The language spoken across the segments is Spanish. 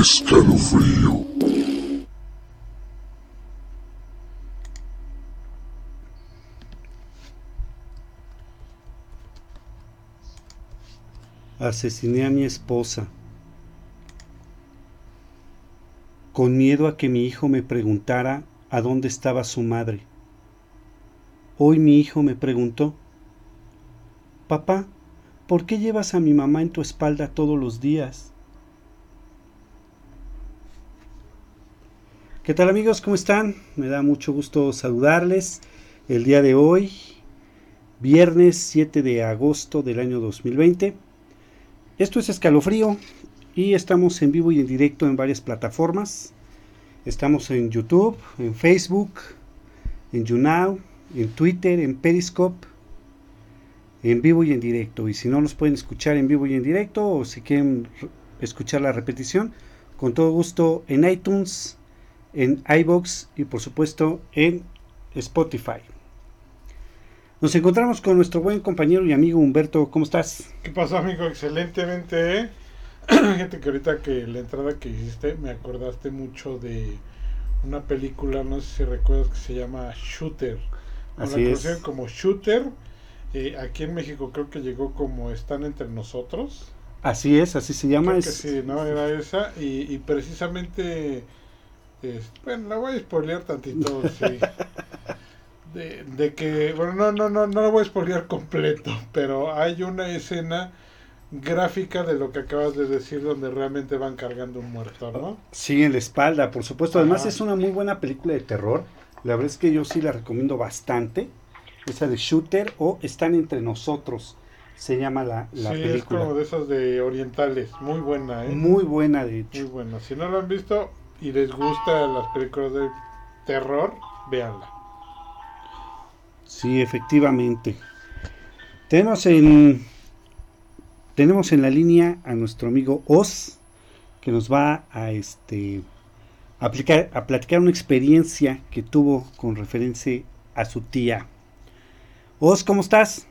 Escalofrío. Asesiné a mi esposa. Con miedo a que mi hijo me preguntara a dónde estaba su madre. Hoy mi hijo me preguntó, Papá, ¿por qué llevas a mi mamá en tu espalda todos los días? ¿Qué tal amigos? ¿Cómo están? Me da mucho gusto saludarles el día de hoy, viernes 7 de agosto del año 2020. Esto es Escalofrío y estamos en vivo y en directo en varias plataformas. Estamos en YouTube, en Facebook, en YouNow, en Twitter, en Periscope, en vivo y en directo. Y si no nos pueden escuchar en vivo y en directo o si quieren escuchar la repetición, con todo gusto en iTunes, en iBox y por supuesto en Spotify. Nos encontramos con nuestro buen compañero y amigo Humberto. ¿Cómo estás? ¿Qué pasó, amigo? Excelentemente. ¿eh? Gente que ahorita que la entrada que hiciste me acordaste mucho de una película, no sé si recuerdas, que se llama Shooter. Así la es. como Shooter. Eh, aquí en México creo que llegó como Están entre nosotros. Así es, así se llama. Creo que sí, ¿no? Era esa. Y, y precisamente. Es- bueno, la voy a spoilear tantito, sí. De, de que. Bueno, no, no, no, no la voy a spoilear completo. Pero hay una escena gráfica de lo que acabas de decir donde realmente van cargando un muerto, ¿no? Sí, en la espalda, por supuesto. Además Ajá. es una muy buena película de terror. La verdad es que yo sí la recomiendo bastante. Esa de Shooter o Están entre nosotros. Se llama la, la sí, es película. como de esas de orientales. Muy buena, ¿eh? Muy buena, de Muy hecho. buena. Si no lo han visto y les gustan las películas de terror, véanla. Sí, efectivamente. Tenemos en tenemos en la línea a nuestro amigo Oz que nos va a este aplicar a platicar una experiencia que tuvo con referencia a su tía. Oz, ¿cómo estás?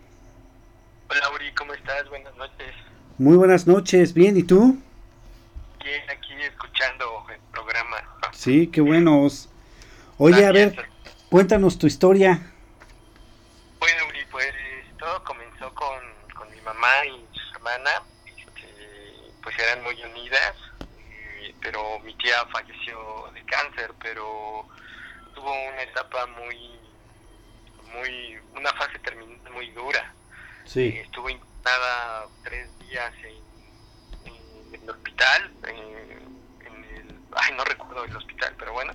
Hola Uri, ¿cómo estás? Buenas noches. Muy buenas noches, bien, ¿y tú? Bien, aquí escuchando. Sí, qué bueno, Oz. Oye, a ver, cuéntanos tu historia. Bueno, Uri, pues todo comenzó con, con mi mamá y su hermana. Este, pues eran muy unidas, eh, pero mi tía falleció de cáncer, pero tuvo una etapa muy, muy, una fase terminal muy dura. Sí, Eh, Estuvo internada tres días en, en el hospital, eh, en el, ay, no recuerdo el hospital, pero bueno.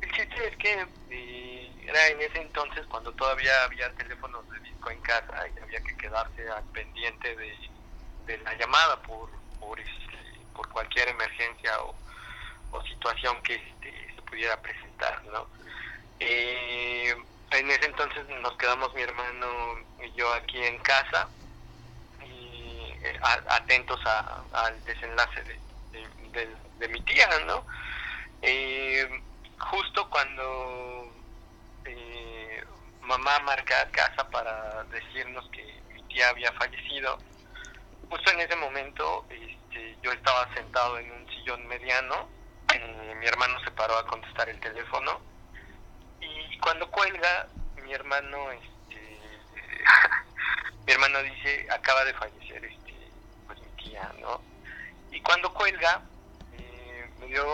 El chiste es que eh, era en ese entonces cuando todavía había teléfonos de disco en casa y había que quedarse al pendiente de, la llamada por, por, este, cualquier emergencia o, situación que este, se pudiera presentar, ¿no? Eh, en ese entonces nos quedamos mi hermano y yo aquí en casa y eh, atentos a- al desenlace de, de- mi tía, ¿no? Eh, justo cuando eh, mamá marca casa para decirnos que mi tía había fallecido, justo en ese momento este, yo estaba sentado en un sillón mediano, eh, mi hermano se paró a contestar el teléfono y cuando cuelga mi hermano este mi hermano dice acaba de fallecer este pues mi tía no y cuando cuelga me dio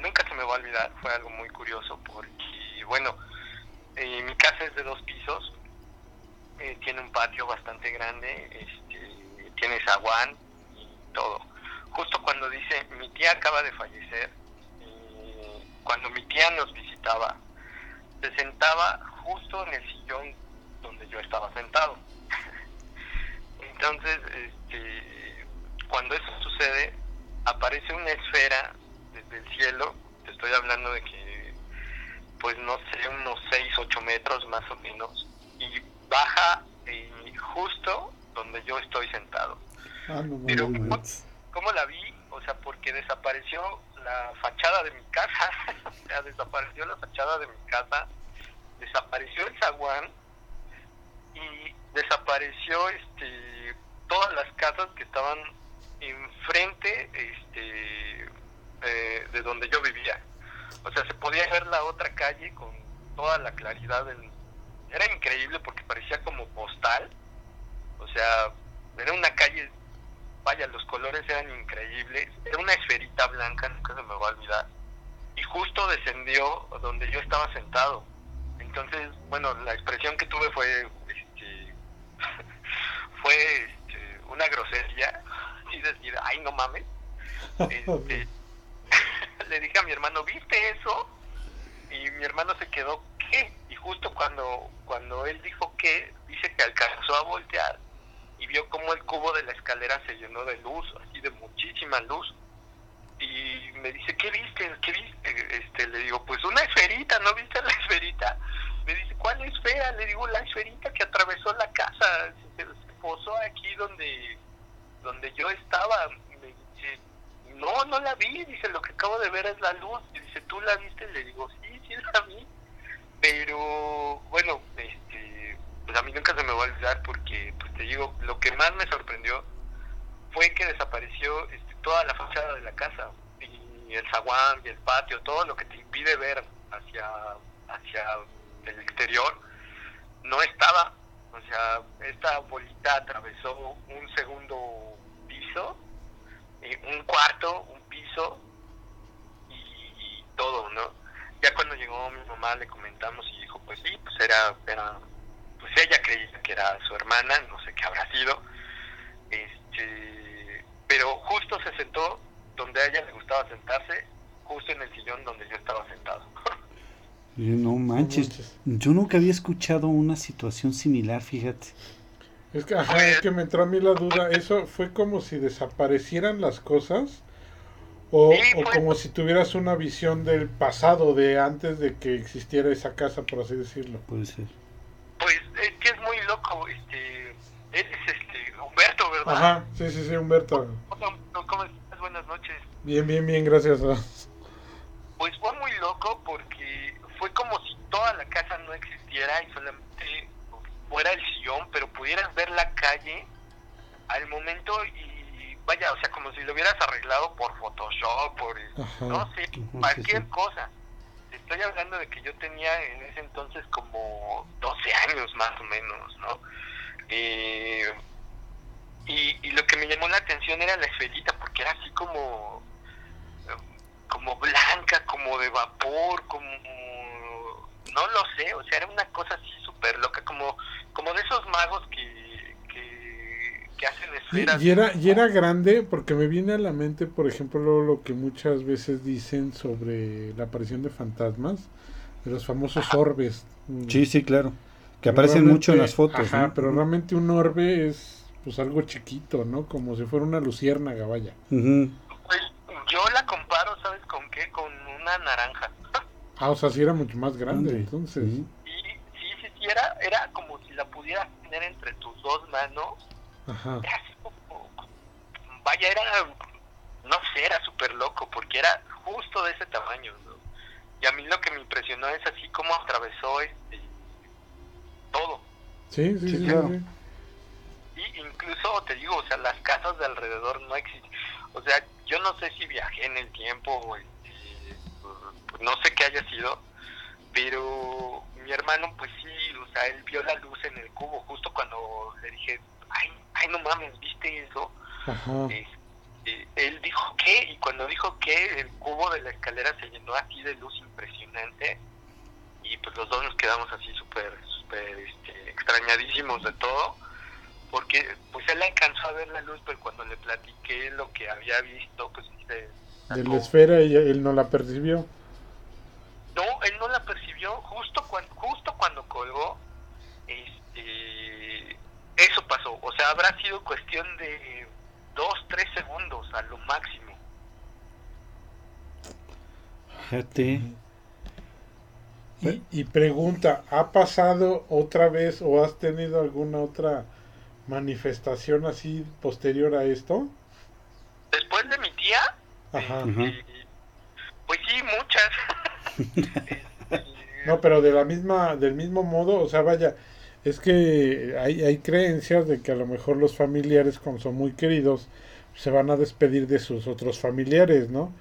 nunca se me va a olvidar fue algo muy curioso porque bueno eh, mi casa es de dos pisos eh, tiene un patio bastante grande este tiene zaguán y todo justo cuando dice mi tía acaba de fallecer eh, cuando mi tía nos visitaba se sentaba justo en el sillón donde yo estaba sentado. Entonces, este, cuando eso sucede, aparece una esfera desde el cielo, te estoy hablando de que, pues no sé, unos 6, 8 metros más o menos, y baja eh, justo donde yo estoy sentado. Ah, no, Pero, no, no. ¿cómo, cómo la vi? O sea, porque desapareció la fachada de mi casa, o sea, desapareció la fachada de mi casa, desapareció el zaguán y desapareció este todas las casas que estaban enfrente este eh, de donde yo vivía. O sea, se podía ver la otra calle con toda la claridad. Del... Era increíble porque parecía como postal. O sea, era una calle, vaya, los colores eran increíbles. Era una esferita blanca, nunca se me va a olvidar. Y justo descendió donde yo estaba sentado. Entonces, bueno, la expresión que tuve fue, este, fue este, una grosería y decir, ay, no mames. Este, le dije a mi hermano, ¿viste eso? Y mi hermano se quedó, ¿qué? Y justo cuando, cuando él dijo que, dice que alcanzó a voltear y vio como el cubo de la escalera se llenó de luz, así de muchísima luz. Y me dice, ¿qué viste? ¿Qué viste? Este, le digo, pues una esferita, ¿no viste la esferita? Me dice, ¿cuál esfera? Le digo, la esferita que atravesó la casa, se, se posó aquí donde, donde yo estaba. Me dice, no, no la vi, dice, lo que acabo de ver es la luz. Y dice, ¿tú la viste? Le digo, sí, sí la vi. Pero, bueno, este, pues a mí nunca se me va a olvidar porque, pues te digo, lo que más me sorprendió fue que desapareció este, toda la fachada de la casa y el zaguán y el patio, todo lo que te impide ver hacia, hacia el exterior, no estaba. O sea, esta bolita atravesó un segundo piso, eh, un cuarto, un piso y, y, todo, ¿no? Ya cuando llegó mi mamá le comentamos y dijo, pues sí, pues era, era pues ella creía que era su hermana, no sé qué habrá sido. Este, pero justo se sentó donde a ella le gustaba sentarse, justo en el sillón donde yo estaba sentado. No manches, yo nunca había escuchado una situación similar, fíjate. Es que, ajá, es que me entró a mí la duda, eso fue como si desaparecieran las cosas o, Sí, o como si tuvieras una visión del pasado, de antes de que existiera esa casa, por así decirlo. Puede ser. Pues es que es muy loco, este, él es este, Humberto, ¿verdad? Ajá, sí, sí, sí, Humberto. Hola, ¿Cómo estás? Buenas noches. Bien, bien, bien, gracias. Pues fue muy loco porque fue como si toda la casa no existiera y solamente fuera el sillón, pero pudieras ver la calle al momento y vaya, o sea, como si lo hubieras arreglado por Photoshop, por Ajá. no sé, cualquier sí, sí. cosa. Estoy hablando de que yo tenía en ese entonces como 12 años más o menos, ¿no? Eh, y, y lo que me llamó la atención era la esferita, porque era así como, eh, como blanca, como de vapor, como, no lo sé, o sea, era una cosa así súper loca, como, como de esos magos que, que, que hacen esferas. y era, y era grande porque me viene a la mente, por ejemplo, lo, lo que muchas veces dicen sobre la aparición de fantasmas, de los famosos orbes. Sí, sí, claro. Que aparecen Realmente- mucho en las fotos. Ajá, ¿no? pero realmente un orbe es pues algo chiquito, ¿no? Como si fuera una luciérnaga, vaya. Ujú. Pues yo la comparo, ¿sabes con qué? Con una naranja. Ah, o sea, sí era mucho más grande, Grande. entonces. Sí, sí, sí, era, era como si la pudieras tener entre tus dos manos. Ajá. Era así como, vaya, era, no sé, era súper loco, porque era justo de ese tamaño, ¿no? Y a mí lo que me impresionó es así como atravesó este, todo. Sí, sí, claro. sí. Y incluso, te digo, o sea, las casas de alrededor no existen. O sea, yo no sé si viajé en el tiempo o pues, no sé qué haya sido, pero mi hermano, pues sí, o sea, él vio la luz en el cubo justo cuando le dije, ay, ay no mames, ¿viste eso? Ajá. Este, él dijo qué, y cuando dijo que el cubo de la escalera se llenó así de luz impresionante, y pues los dos nos quedamos así súper, súper este, extrañadísimos de todo, porque pues él alcanzó a ver la luz, pero cuando le platiqué lo que había visto, pues se De la esfera y él no la percibió. No, él no la percibió justo cuando, justo cuando colgó, este, eso pasó, o sea, habrá sido cuestión de dos, tres segundos a lo máximo. Fíjate. Y, y pregunta, ¿ha pasado otra vez o has tenido alguna otra manifestación así posterior a esto? Después de mi tía, Ajá. Eh, pues sí, muchas. No, pero de la misma, del mismo modo, o sea, vaya, es que hay, hay creencias de que a lo mejor los familiares, como son muy queridos, se van a despedir de sus otros familiares, ¿no?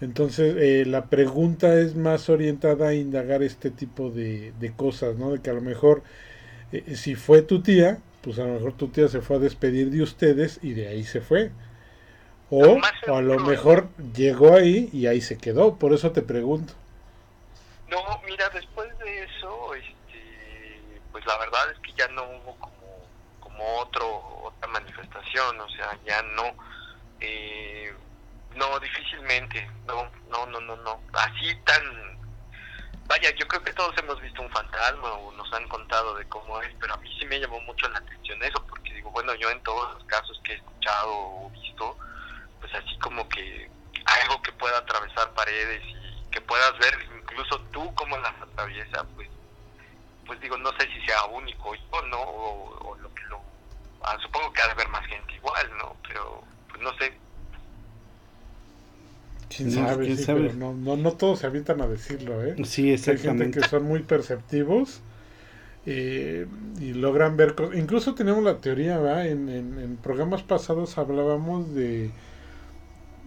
Entonces, eh, la pregunta es más orientada a indagar este tipo de, de cosas, ¿no? De que a lo mejor, eh, si fue tu tía, pues a lo mejor tu tía se fue a despedir de ustedes y de ahí se fue. O, o a lo mejor llegó ahí y ahí se quedó. Por eso te pregunto. No, mira, después de eso, este, pues la verdad es que ya no hubo como, como otro, otra manifestación, o sea, ya no, eh, no, difícilmente, no, no, no, no, no, así tan, vaya, yo creo que todos hemos visto un fantasma o nos han contado de cómo es, pero a mí sí me llamó mucho la atención eso, porque digo, bueno, yo en todos los casos que he escuchado o visto, pues así como que algo que pueda atravesar paredes y que puedas ver incluso tú cómo las atraviesa, pues, pues digo, no sé si sea único yo, ¿no? O, o lo que lo... ah, supongo que ha de haber más gente igual, ¿no? Pero, pues no sé. ¿Quién sabe? quién sí, sabe. pero no, no, no todos se avientan a decirlo, ¿eh? Sí, Hay gente exactamente. que son muy perceptivos y logran ver cosas. Incluso tenemos la teoría, ¿verdad? En, en, en programas pasados hablábamos de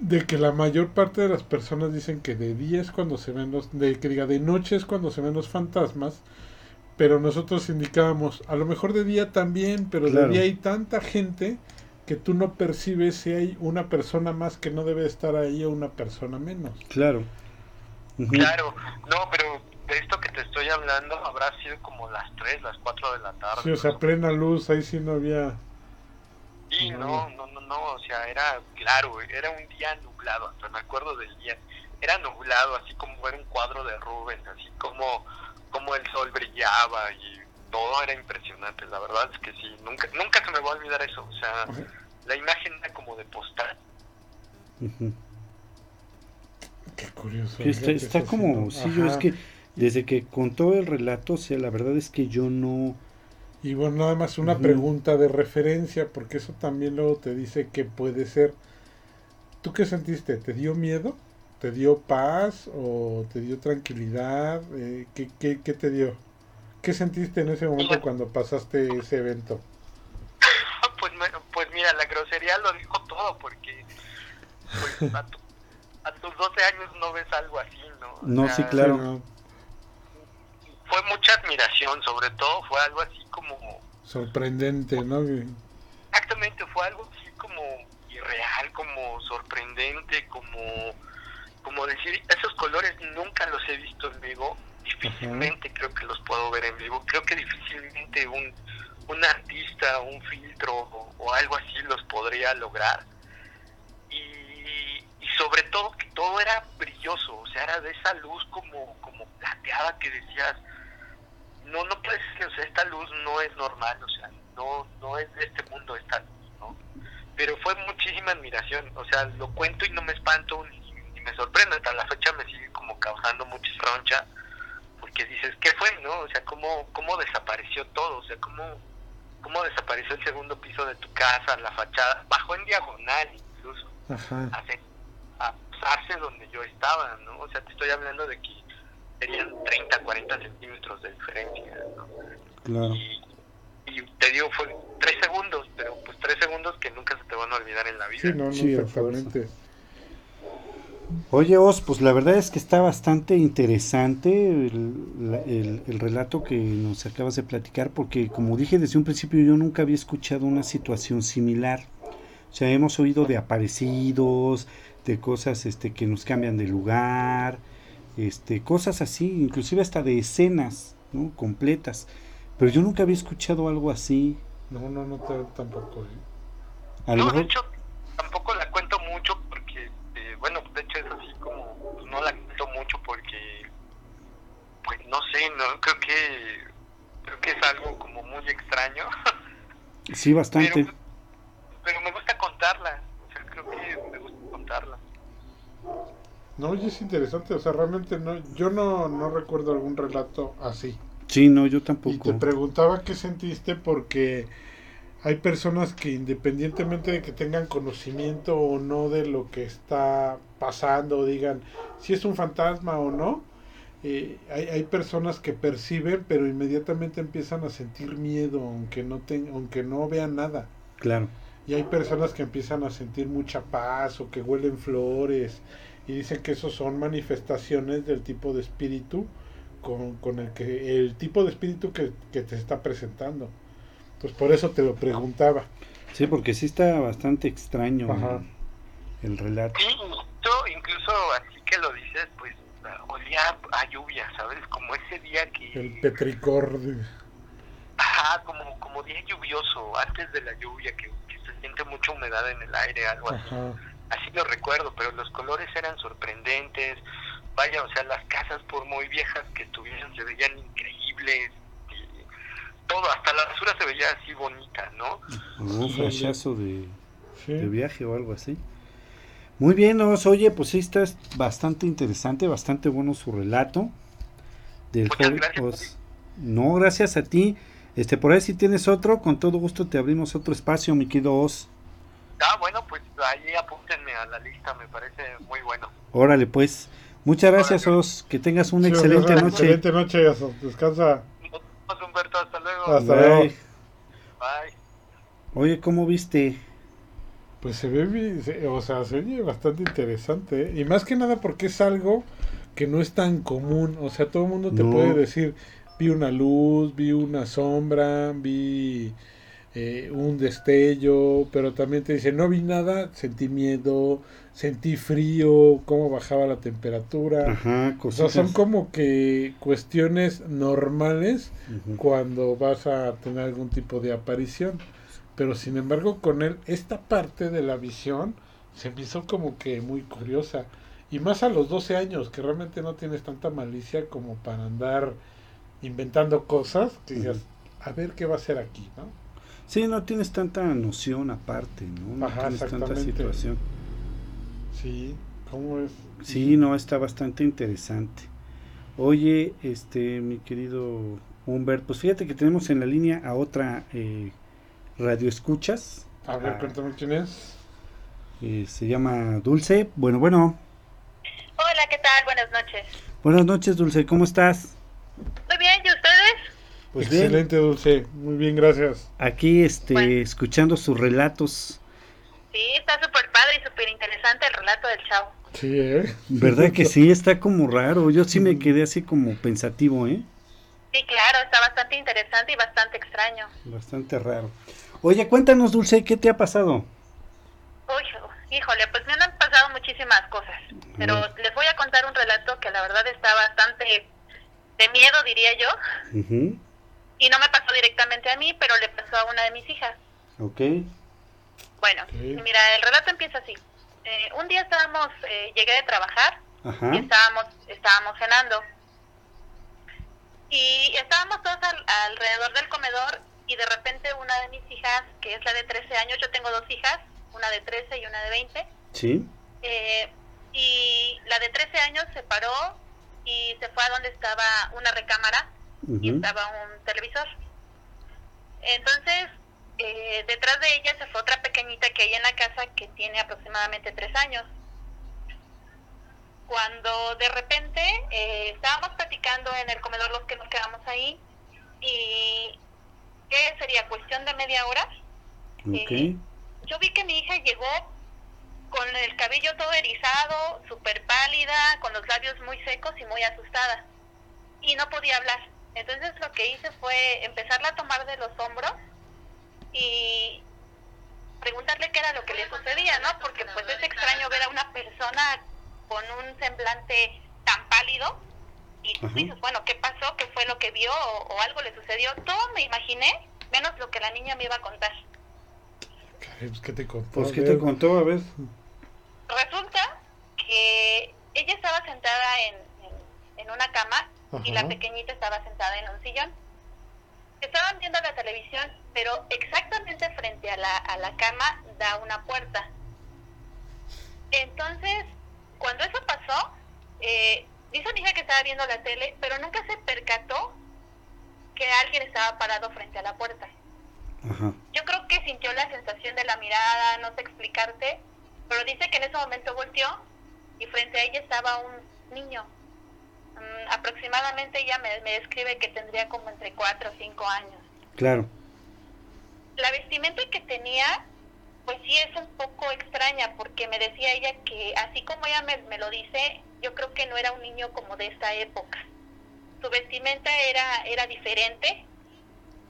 de que la mayor parte de las personas dicen que de día es cuando se ven los, de que diga de noche es cuando se ven los fantasmas, pero nosotros indicábamos, a lo mejor de día también, pero Claro. de día hay tanta gente que tú no percibes si hay una persona más que no debe estar ahí o una persona menos. Claro. Claro, no, pero de esto que te estoy hablando habrá sido como las 3, las 4 de la tarde. Sí, o sea, plena luz, ahí sí no había... Sí, no, no, no, no, o sea, era claro, era un día nublado, hasta me acuerdo del día. Era nublado, así como era un cuadro de Rubens, así como, como el sol brillaba y todo era impresionante. La verdad es que sí, nunca, nunca se me va a olvidar eso. O sea, la imagen era como de postal. Qué curioso. Está, está como, sí, yo es que desde que contó el relato, o sea, la verdad es que yo no, Y bueno, nada más una pregunta de referencia, porque eso también luego te dice que puede ser. ¿Tú qué sentiste? ¿Te dio miedo? ¿Te dio paz o te dio tranquilidad? Eh, ¿qué, qué, qué te dio? ¿Qué sentiste en ese momento cuando pasaste ese evento? Pues, me- pues mira, la grosería lo dijo todo, porque pues, a, tu- a tus 12 años no ves algo así, ¿no? O No, sí, claro. Sí, ¿no? Fue mucha admiración, sobre todo fue algo así como Sorprendente, ¿no? Exactamente, fue algo así como irreal, como sorprendente, como, como decir, esos colores nunca los he visto en vivo, difícilmente creo que los puedo ver en vivo, creo que difícilmente un, un artista, un filtro o, o algo así los podría lograr. Y, y sobre todo que todo era brilloso, o sea, era de esa luz como, como plateada que decías, no, no puede ser, o sea, esta luz no es normal, o sea, no, no es de este mundo esta luz, ¿no? Pero fue muchísima admiración, o sea, lo cuento y no me espanto ni, ni me sorprende, hasta la fecha me sigue como causando mucha roncha, porque dices, ¿qué fue, no? O sea, ¿cómo, cómo desapareció todo? O sea, ¿cómo, cómo desapareció el segundo piso de tu casa, la fachada, bajó en diagonal incluso, Ajá. a, a pasarse donde yo estaba, ¿no? O sea, te estoy hablando de que serían 30, 40 centímetros de diferencia, ¿no? claro. Y, y te digo, fue tres segundos, pero pues tres segundos que nunca se te van a olvidar en la vida. Sí, no, no, Sí, exactamente. Oye, Os, pues la verdad es que está bastante interesante el- el relato que nos acabas de platicar, porque como dije desde un principio, yo nunca había escuchado una situación similar. O sea, hemos oído de aparecidos, de cosas este, que nos cambian de lugar, este, cosas así, inclusive hasta de escenas, ¿no? Completas. Pero yo nunca había escuchado algo así. No, no, no te- tampoco. ¿eh? A No, de hecho, tampoco la cuento mucho porque, eh, bueno, de hecho es así como, pues, no la cuento mucho porque, pues no sé, no creo que, creo que es algo como muy extraño, sí, bastante. pero, pero me gusta contarla, o sea, creo que me gusta contarla. No, oye, es interesante. O sea, realmente no, yo no, no recuerdo algún relato así. Sí, no, yo Y tampoco. te preguntaba qué sentiste porque hay personas que independientemente de que tengan conocimiento o no de lo que está pasando, digan si es un fantasma o no, eh, hay, hay personas que perciben pero inmediatamente empiezan a sentir miedo aunque no, ten- aunque no vean nada. Claro. Y hay personas que empiezan a sentir mucha paz o que huelen flores y dicen que esos son manifestaciones del tipo de espíritu con, con el que el tipo de espíritu que, que te está presentando. Pues por eso te lo preguntaba. Sí, porque sí está bastante extraño Ajá. el relato. Sí, incluso, incluso así que lo dices, pues olía a lluvia, ¿sabes? Como ese día que... El petricor. Ajá, como, como día lluvioso, antes de la lluvia, que, que se siente mucha humedad en el aire, algo así. Ajá. Así lo recuerdo, pero los colores eran sorprendentes. Vaya, o sea, las casas, por muy viejas que estuvieran, se veían increíbles. y todo, hasta la basura se veía así bonita, ¿no? Un flashazo de, Sí. de viaje o algo así. Muy bien, Os. Oye, pues sí, está bastante interesante, bastante bueno su relato. Del joven gracias. Oz. No, gracias a ti. Este, por ahí si tienes otro, con todo gusto te abrimos otro espacio, mi querido Oz. Ah, bueno, pues ahí apúntenme a la lista, me parece muy bueno. Órale, pues. Muchas gracias, Órale. Oz. Que tengas una Sí, excelente una noche. Excelente noche. Oso. Descansa. Nos vemos, Humberto, hasta luego. Hasta Bye. luego. Bye. Oye, ¿cómo viste? Pues se ve, o sea, se oye bastante interesante. ¿eh? Y más que nada porque es algo que no es tan común. O sea, todo el mundo te No. puede decir, vi una luz, vi una sombra, vi eh, un destello, pero también te dice, no vi nada, sentí miedo, sentí frío, cómo bajaba la temperatura. Ajá, O sea, cositas. son como que cuestiones normales cuando vas a tener algún tipo de aparición. Pero sin embargo, con él, esta parte de la visión se me hizo como que muy curiosa. Y más a los 12 años, que realmente no tienes tanta malicia como para andar inventando cosas, que digas, a ver qué va a ser aquí, ¿no? Sí, no tienes tanta noción aparte, ¿no? No Ajá, tienes tanta situación. Sí, ¿cómo es? Sí, no, está bastante interesante. Oye, este, mi querido Humbert, pues fíjate que tenemos en la línea a otra eh, radio escuchas. A ver, Ah. cuéntame quién es. eh, se llama Dulce. Bueno, bueno. Hola, ¿qué tal? Buenas noches. Buenas noches, Dulce. ¿Cómo estás? Muy bien, ¿y Pues bien. Excelente, Dulce. Muy bien, gracias. Aquí, este, Bueno. escuchando sus relatos. Sí, está súper padre y súper interesante el relato del chavo. Sí, ¿eh? ¿Verdad que sí? Está como raro. Yo sí me quedé así como pensativo, ¿eh? Sí, claro, está bastante interesante y bastante extraño. Bastante raro. Oye, cuéntanos, Dulce, ¿qué te ha pasado? Uy, híjole, pues me han pasado muchísimas cosas. Pero les voy a contar un relato que la verdad está bastante de miedo, diría yo. Ujú, Y no me pasó directamente a mí, pero le pasó a una de mis hijas. Ok. Bueno, mira, el relato empieza así. Eh, un día estábamos, eh, llegué de trabajar Ajá. y estábamos, estábamos cenando. Y estábamos todos al- alrededor del comedor y de repente una de mis hijas, que es la de 13 años, yo tengo dos hijas, una de 13 y una de 20, Sí. eh, y la de 13 años se paró y se fue a donde estaba una recámara y estaba un televisor. Entonces, eh, detrás de ella se fue otra pequeñita que hay en la casa que tiene aproximadamente tres años. Cuando de repente eh, estábamos platicando en el comedor los que nos quedamos ahí y ¿qué sería? Cuestión de media hora. Ok. Eh, yo vi que mi hija llegó con el cabello todo erizado, súper pálida, con los labios muy secos y muy asustada. Y no podía hablar. Entonces lo que hice fue empezarla a tomar de los hombros y preguntarle qué era lo que le sucedía, ¿no? Porque pues es extraño ver a una persona con un semblante tan pálido y tú dices, bueno, ¿qué pasó? ¿Qué fue lo que vio? ¿O, o algo le sucedió? Todo me imaginé, menos lo que la niña me iba a contar. Pues, ¿qué te contó? Pues, ¿qué te contó? A ver. Resulta que ella estaba sentada en, en, en una cama y la pequeñita estaba sentada en un sillón. Estaban viendo la televisión, pero exactamente frente a la, a la cama da una puerta. Entonces, cuando eso pasó, eh, dice mi hija que estaba viendo la tele, pero nunca se percató que alguien estaba parado frente a la puerta. Ajá. Yo creo que sintió la sensación de la mirada, no sé explicarte, pero dice que en ese momento volteó y frente a ella estaba un niño. Mm, aproximadamente ella me, me describe que tendría como entre 4 o 5 años. Claro. La vestimenta que tenía pues sí es un poco extraña porque me decía ella que así como ella me, me, lo dice, yo creo que no era un niño como de esta época. Su vestimenta era, era diferente,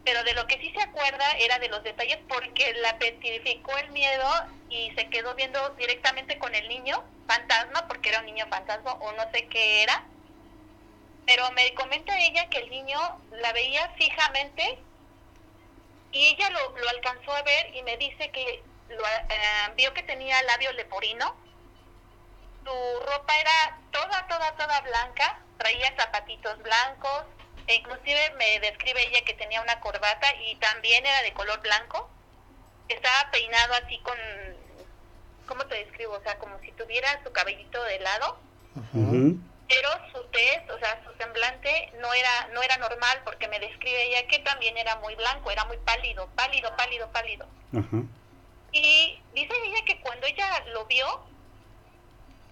pero de lo que sí se acuerda era de los detalles porque la petrificó el miedo y se quedó viendo directamente con el niño fantasma, porque era un niño fantasma o no sé qué era. Pero me comenta ella que el niño la veía fijamente y ella lo, lo alcanzó a ver y me dice que lo, eh, vio que tenía labio leporino, su ropa era toda, toda, toda blanca, traía zapatitos blancos, e inclusive me describe ella que tenía una corbata y también era de color blanco, estaba peinado así con, ¿cómo te describo? O sea, como si tuviera su cabellito de lado. Pero su tez, o sea, su semblante no era no era normal porque me describe ella que también era muy blanco, era muy pálido, pálido, pálido, pálido. Y dice ella que cuando ella lo vio,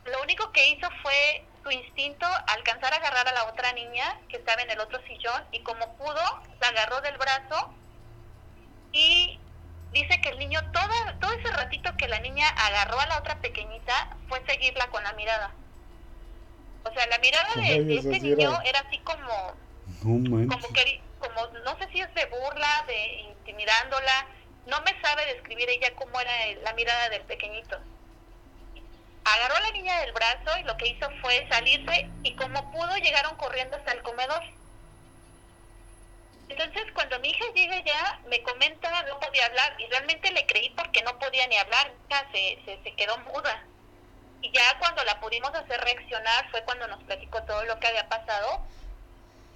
lo único que hizo fue su instinto alcanzar a agarrar a la otra niña que estaba en el otro sillón y como pudo, la agarró del brazo y dice que el niño, todo, todo ese ratito que la niña agarró a la otra pequeñita, fue seguirla con la mirada. O sea, la mirada de, este niño era así como, como que, como, no sé si es de burla, de intimidándola, no me sabe describir ella cómo era la mirada del pequeñito. Agarró a la niña del brazo y lo que hizo fue salirse y como pudo llegaron corriendo hasta el comedor. Entonces cuando mi hija llega ya me comenta no podía hablar y realmente le creí porque no podía ni hablar, se, se, se quedó muda. Y ya cuando la pudimos hacer reaccionar fue cuando nos platicó todo lo que había pasado.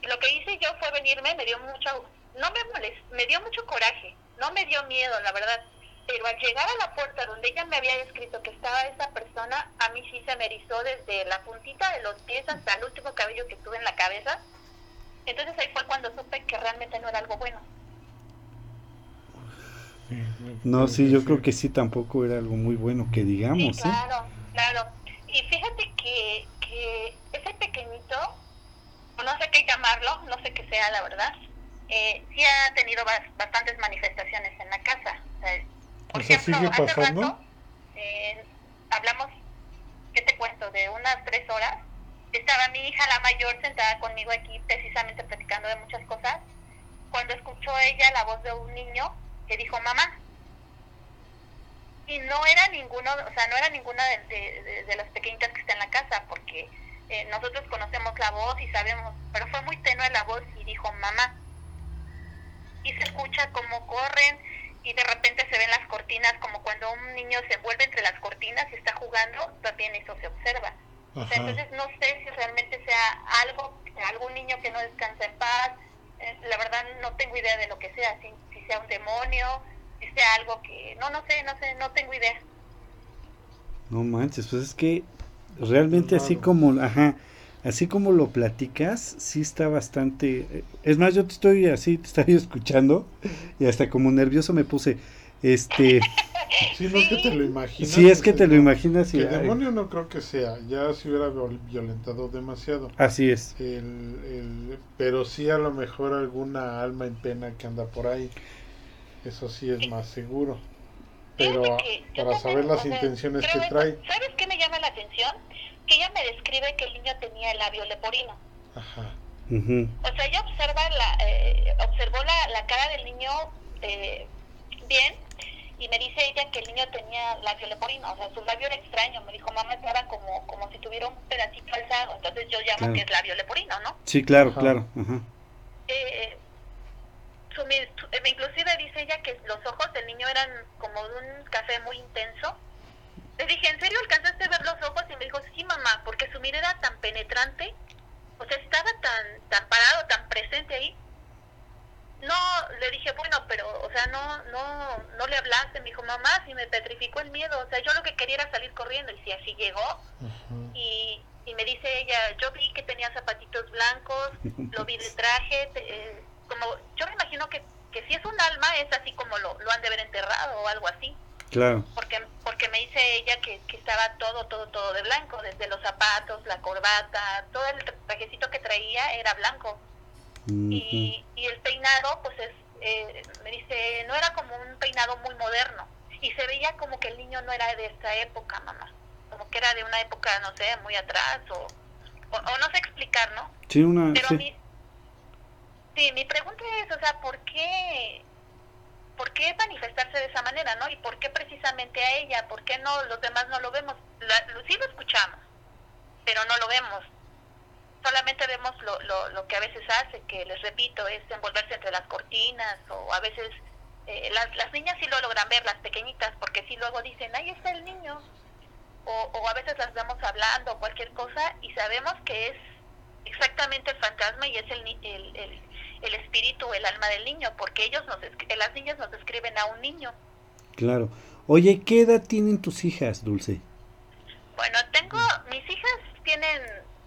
Lo que hice yo fue venirme, me dio mucho, no me molestó, me dio mucho coraje no me dio miedo, la verdad. Pero al llegar a la puerta donde ella me había escrito que estaba esa persona, a mí sí se me erizó desde la puntita de los pies hasta el último cabello que tuve en la cabeza. Entonces ahí fue cuando supe que realmente no era algo bueno. No, sí, yo creo que sí, tampoco era algo muy bueno que digamos. Sí, claro, claro. Y fíjate que, que ese pequeñito, no sé qué llamarlo, no sé qué sea la verdad, eh, sí ha tenido bastantes manifestaciones en la casa. por ejemplo, hace rato eh, hablamos, ¿qué te cuento? De unas tres horas. Estaba mi hija, la mayor, sentada conmigo aquí, precisamente platicando de muchas cosas, cuando escuchó ella la voz de un niño que dijo mamá. Y no era ninguno, o sea, no era ninguna de, de, las pequeñitas que está en la casa, porque eh, nosotros conocemos la voz y sabemos, pero fue muy tenue la voz y dijo mamá y se escucha como corren y de repente se ven las cortinas, como cuando un niño se vuelve entre las cortinas y está jugando, también eso se observa. entonces no sé si realmente sea algo, algún niño que no descansa en paz, eh, la verdad no tengo idea de lo que sea, si, si sea un demonio, sea algo que, no, no sé, no sé, no tengo idea. No manches, pues es que realmente así como, ajá, así como lo platicas, sí está bastante... Eh, es más, yo te estoy así, te estoy escuchando y hasta como nervioso me puse, este... Sí, no es que te lo imaginas. Sí, es que te lo imaginas. Y, el demonio no creo que sea, ya se hubiera violentado demasiado. Así es. El, pero sí a lo mejor alguna alma en pena que anda por ahí. Eso sí es más seguro. Pero para saber las intenciones que trae. ¿Sabes qué me llama la atención? que ella me describe que el niño tenía el labio leporino. Ajá. O sea, ella observa la, eh, observó la, la, cara del niño eh, bien y me dice ella que el niño tenía labio leporino, o sea, su labio era extraño. Me dijo, mamá, estaba como, como si tuviera un pedacito alzado. Entonces yo llamo que es labio leporino, ¿no? Sí, claro, claro. Ajá. Eh, su, inclusive dice ella que los ojos del niño eran como de un café muy intenso le dije, ¿en serio alcanzaste a ver los ojos? Y me dijo, sí, mamá, porque su mirada era tan penetrante, o sea, estaba tan, tan parado, tan presente ahí. No, le dije, bueno, pero, o sea, no, no, no le hablaste. Me dijo, mamá, si me petrificó el miedo. O sea, yo lo que quería era salir corriendo. Y si así llegó. y, y me dice ella, yo vi que tenía zapatitos blancos, lo vi de traje. Eh, como, yo me imagino que, que si es un alma, es así como lo, lo han de haber enterrado o algo así. Claro. Porque, porque me dice ella que, que estaba todo, todo, todo de blanco, desde los zapatos, la corbata, todo el trajecito que traía era blanco. y, y, el peinado, pues es, eh, me dice, no era como un peinado muy moderno. y se veía como que el niño no era de esta época, mamá. Como que era de una época, no sé, muy atrás o, o, no sé explicar, ¿no? Sí, una... Pero Mi, sí, mi pregunta es, o sea, ¿por qué, ¿por qué manifestarse de esa manera, no? ¿Y por qué precisamente a ella? ¿Por qué no los demás no lo vemos? La, sí lo escuchamos, pero no lo vemos. Solamente vemos lo, lo, lo que a veces hace, que les repito, es envolverse entre las cortinas o a veces eh, las, las niñas sí lo logran ver, las pequeñitas, porque sí luego dicen, ahí está el niño. O, o a veces las vemos hablando o cualquier cosa y sabemos que es exactamente el fantasma y es el, el, el, el espíritu, el alma del niño, porque ellos nos, las niñas nos describen a un niño. Claro. Oye, ¿qué edad tienen tus hijas, Dulce? Bueno, tengo, mis hijas tienen,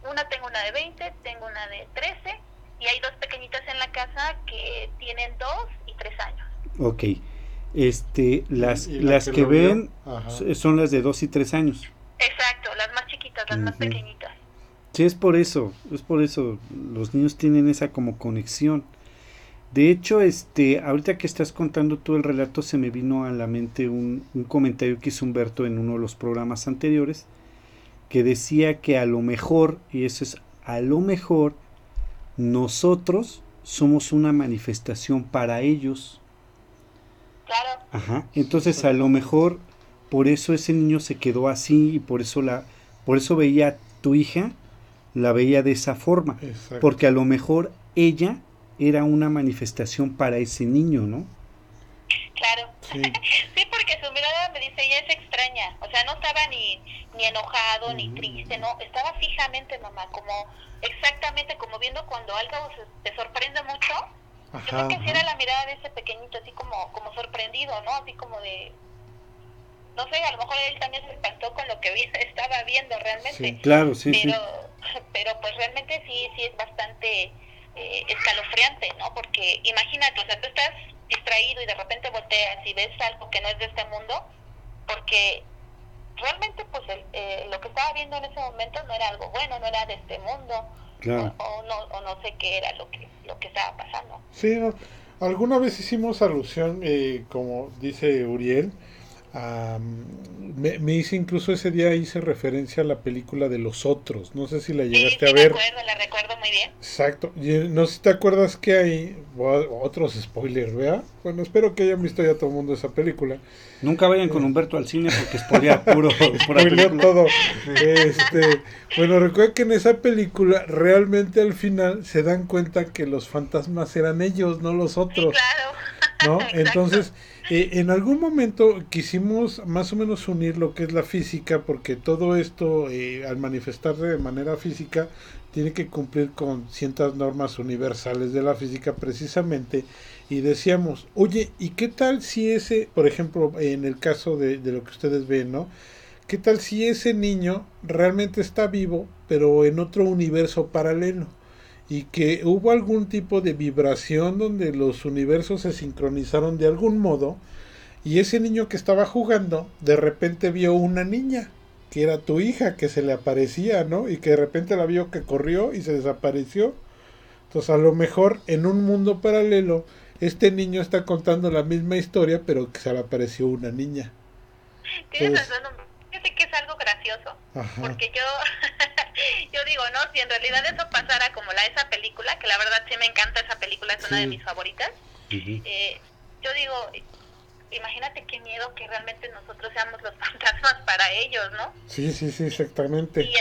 una tengo una de 20, tengo una de 13 y hay dos pequeñitas en la casa que tienen 2 y 3 años. Ok. Este, las, las que, que ven son las de 2 y 3 años. Exacto, las más chiquitas, las uh -huh. más pequeñitas. Sí, es por eso, es por eso, los niños tienen esa como conexión. De hecho, este, ahorita que estás contando todo el relato, se me vino a la mente un, un, comentario que hizo Humberto en uno de los programas anteriores, que decía que a lo mejor, y eso es a lo mejor, nosotros somos una manifestación para ellos. Claro. Ajá. Entonces a lo mejor por eso ese niño se quedó así y por eso la, por eso veía a tu hija, la veía de esa forma. Exacto. Porque a lo mejor ella era una manifestación para ese niño, ¿no? Claro. Sí. sí, porque su mirada me dice, ella es extraña. O sea, no estaba ni, ni enojado, uh -huh. ni triste, no. Estaba fijamente, mamá, como exactamente como viendo cuando algo te sorprende mucho. Ajá, Yo creo que sí era la mirada de ese pequeñito, así como, como sorprendido, ¿no? Así como de, no sé, a lo mejor él también se espantó con lo que vi, estaba viendo realmente. Sí, claro, sí, pero, sí. Pero pues realmente sí, sí es bastante eh, escalofriante, ¿no? Porque imagínate, o sea, tú estás distraído y de repente volteas y ves algo que no es de este mundo, porque realmente pues el, eh, lo que estaba viendo en ese momento no era algo bueno, no era de este mundo, claro. o, o, no, o no sé qué era lo que, lo que estaba pasando. Sí, alguna vez hicimos alusión, eh, como dice Uriel, Um, me, me, hice incluso ese día hice referencia a la película de los otros no sé si la llegaste sí, sí a ver. me acuerdo, la recuerdo muy bien. Exacto y no sé si te acuerdas que hay otros spoilers ¿verdad? bueno espero que hayan visto ya todo el mundo esa película. Nunca vayan con Humberto al cine porque spoilea puro spoilea todo. Este, bueno recuerda que en esa película realmente al final se dan cuenta que los fantasmas eran ellos no los otros. sí, claro. No entonces eh, en algún momento quisimos más o menos unir lo que es la física, porque todo esto, eh, al manifestarse de manera física, tiene que cumplir con ciertas normas universales de la física precisamente. Y decíamos, oye, ¿y qué tal si ese, por ejemplo, en el caso de, de lo que ustedes ven, ¿no? ¿Qué tal si ese niño realmente está vivo, pero en otro universo paralelo? Y que hubo algún tipo de vibración donde los universos se sincronizaron de algún modo y ese niño que estaba jugando de repente vio una niña que era tu hija que se le aparecía, ¿no? Y que de repente la vio que corrió y se desapareció. Entonces a lo mejor en un mundo paralelo este niño está contando la misma historia pero que se le apareció una niña. Tienes razón, fíjate que es algo gracioso. Ajá. Porque yo yo digo, ¿no? Si en realidad eso pasara como la esa película, que la verdad sí me encanta esa película, es sí. una de mis favoritas, uh -huh. eh, yo digo, imagínate qué miedo que realmente nosotros seamos los fantasmas para ellos, ¿no? Sí, sí, sí, exactamente. Y,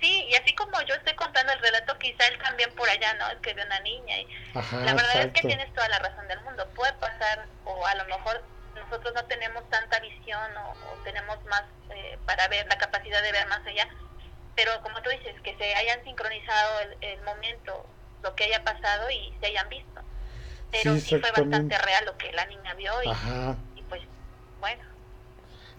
sí, y así como yo estoy contando el relato, quizá él también por allá, ¿no? Es que ve una niña y Ajá, la verdad exacto. es que tienes toda la razón del mundo, puede pasar, o a lo mejor nosotros no tenemos tanta visión o, o tenemos más eh, para ver, la capacidad de ver más allá, pero como tú dices, que se hayan sincronizado el, el momento, lo que haya pasado y se hayan visto. Pero sí, sí fue bastante real lo que la niña vio y, y pues bueno.